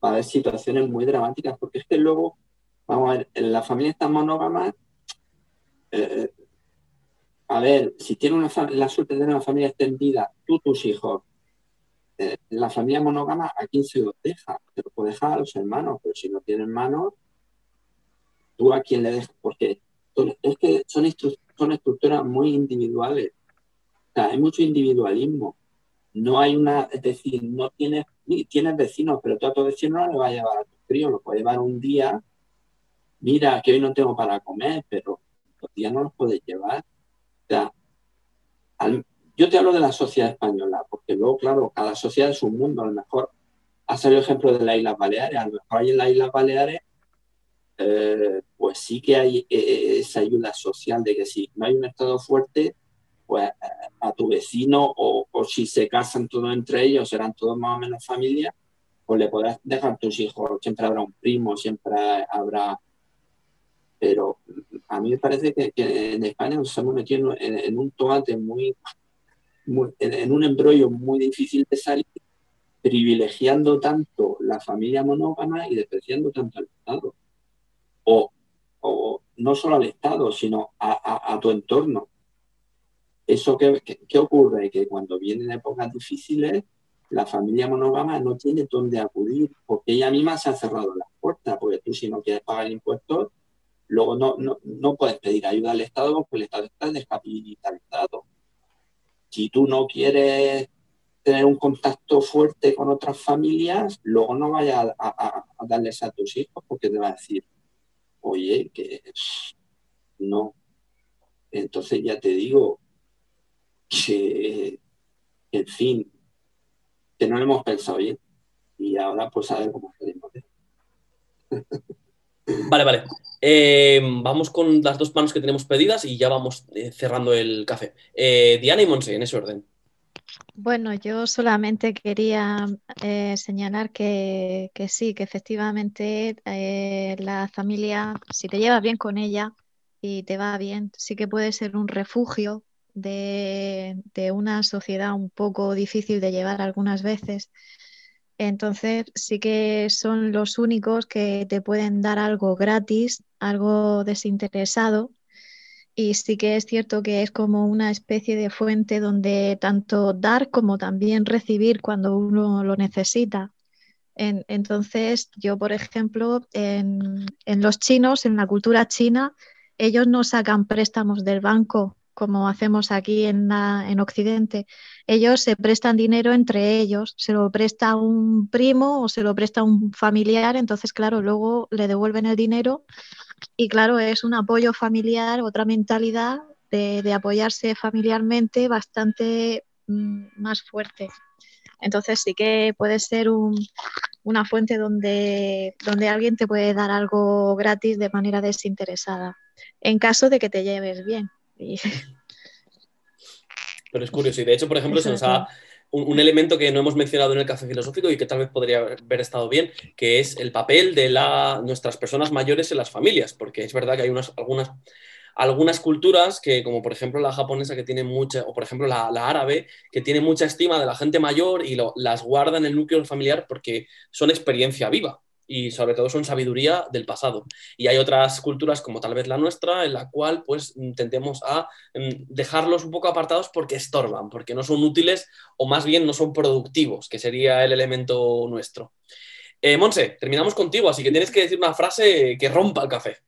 a haber situaciones muy dramáticas, porque es que luego, vamos a ver, en la familia está monógama, eh, a ver, si tiene una, la suerte de tener una familia extendida, tú, tus hijos, eh, la familia monógama, ¿a quién se lo deja? Se lo puede dejar a los hermanos, pero si no tienen hermanos, ¿tú a quién le dejas? Porque es que son, son estructuras muy individuales. O sea, hay mucho individualismo. No hay una, es decir, no tienes, tienes vecinos, pero tú a tu vecino no le vas a llevar a tu frío, lo puedes llevar un día. Mira, que hoy no tengo para comer, pero los días no los puedes llevar. O sea, al, yo te hablo de la sociedad española, porque luego, claro, cada sociedad es un mundo. A lo mejor ha salido ejemplo de las Islas Baleares. A lo mejor hay en las Islas Baleares, eh, pues sí que hay eh, eh, esa ayuda social de que si no hay un Estado fuerte, pues a tu vecino o, si se casan todos entre ellos, serán todos más o menos familia, pues le podrás dejar tus hijos. Siempre habrá un primo, siempre habrá pero a mí me parece que, en España nos hemos metido en, en, un tomate muy, en, un embrollo muy difícil de salir, privilegiando tanto la familia monógama y despreciando tanto al Estado. O, no solo al Estado, sino a, tu entorno. ¿Eso qué, qué, ocurre? Que cuando vienen épocas difíciles, la familia monógama no tiene dónde acudir, porque ella misma se ha cerrado las puertas, porque tú si no quieres pagar impuestos, luego no, no, no puedes pedir ayuda al Estado porque el Estado está descapitalizado si tú no quieres tener un contacto fuerte con otras familias, luego no vayas a, darles a tus hijos porque te va a decir, oye, que no. Entonces ya te digo que, en fin, que no lo hemos pensado bien. Y ahora pues a ver cómo salimos Vale, vale. Eh, vamos con las dos manos que tenemos pedidas y ya vamos eh, cerrando el café. Eh, Diana y Monse, en ese orden. Bueno, yo solamente quería señalar que, sí, que efectivamente la familia, si te llevas bien con ella y te va bien, sí que puede ser un refugio de una sociedad un poco difícil de llevar algunas veces entonces sí que son los únicos que te pueden dar algo gratis, algo desinteresado. Y sí que es cierto que es como una especie de fuente donde tanto dar como también recibir cuando uno lo necesita. entonces, yo, por ejemplo, en, en los chinos, en la cultura china, ellos no sacan préstamos del banco como hacemos aquí en, en, Occidente, ellos se prestan dinero entre ellos, se lo presta un primo o se lo presta un familiar, entonces claro, luego le devuelven el dinero y claro, es un apoyo familiar, otra mentalidad de, apoyarse familiarmente bastante mm, más fuerte. Entonces sí que puede ser una fuente donde, donde alguien te puede dar algo gratis de manera desinteresada, en caso de que te lleves bien. Pero es curioso, y de hecho, por ejemplo, se nos ha, un, elemento que no hemos mencionado en el café filosófico y que tal vez podría haber estado bien, que es el papel de la, nuestras personas mayores en las familias, porque es verdad que hay unas, algunas, algunas culturas que, como por ejemplo la japonesa, que tiene mucha, o por ejemplo la, árabe, que tiene mucha estima de la gente mayor y las guarda en el núcleo familiar porque son experiencia viva y sobre todo son sabiduría del pasado. Y hay otras culturas como tal vez la nuestra en la cual pues tendemos a mm, dejarlos un poco apartados porque estorban, porque no son útiles o más bien no son productivos, que sería el elemento nuestro. Eh, Monse, terminamos contigo, así que tienes que decir una frase que rompa el café.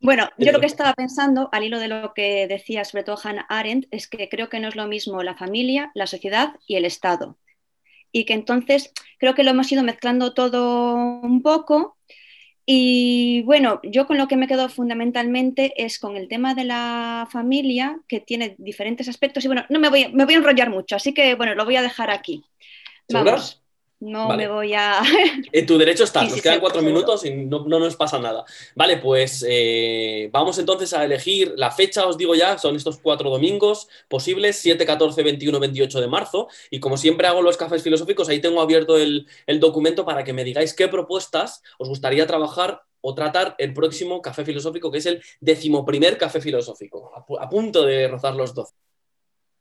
Bueno, yo lo que estaba pensando, al hilo de lo que decía sobre todo Hannah Arendt, es que creo que no es lo mismo la familia, la sociedad y el Estado y que entonces creo que lo hemos ido mezclando todo un poco. Y bueno, yo con lo que me quedo fundamentalmente es con el tema de la familia, que tiene diferentes aspectos. Y bueno, no me voy, me voy a enrollar mucho, así que bueno, lo voy a dejar aquí. Vamos. No me voy a. En tu derecho está, nos quedan cuatro minutos y no, nos pasa nada. Vale, pues eh, vamos entonces a elegir la fecha, os digo ya, son estos cuatro domingos posibles: 7, 14, 21, 28 de marzo. Y como siempre hago los cafés filosóficos, ahí tengo abierto el, documento para que me digáis qué propuestas os gustaría trabajar o tratar el próximo café filosófico, que es el decimoprimer café filosófico, a, a punto de rozar los 12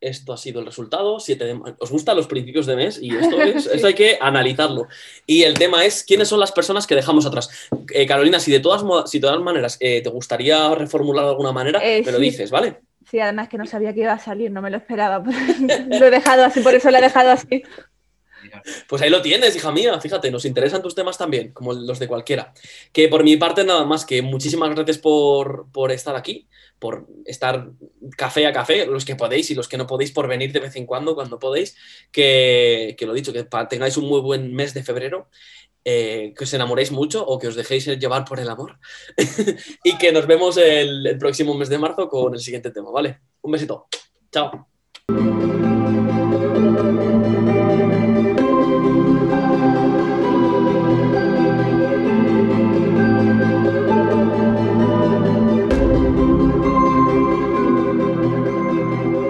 esto ha sido el resultado, os gustan los principios de mes y esto, es, hay que analizarlo. Y el tema es quiénes son las personas que dejamos atrás. Eh, Carolina, si de todas, si todas maneras eh, te gustaría reformular de alguna manera, eh, me lo dices, ¿vale? Sí, además que no sabía que iba a salir, no me lo esperaba. lo he dejado así, por eso lo he dejado así. Pues ahí lo tienes, hija mía. Fíjate, nos interesan tus temas también, como los de cualquiera. Que por mi parte, nada más que muchísimas gracias por, por estar aquí, por estar café a café, los que podéis y los que no podéis, por venir de vez en cuando, cuando podéis. Que, que lo dicho, que tengáis un muy buen mes de febrero. Eh, que os enamoréis mucho o que os dejéis llevar por el amor y que nos vemos el, el próximo mes de marzo con el siguiente tema, ¿vale? Un besito. Chao.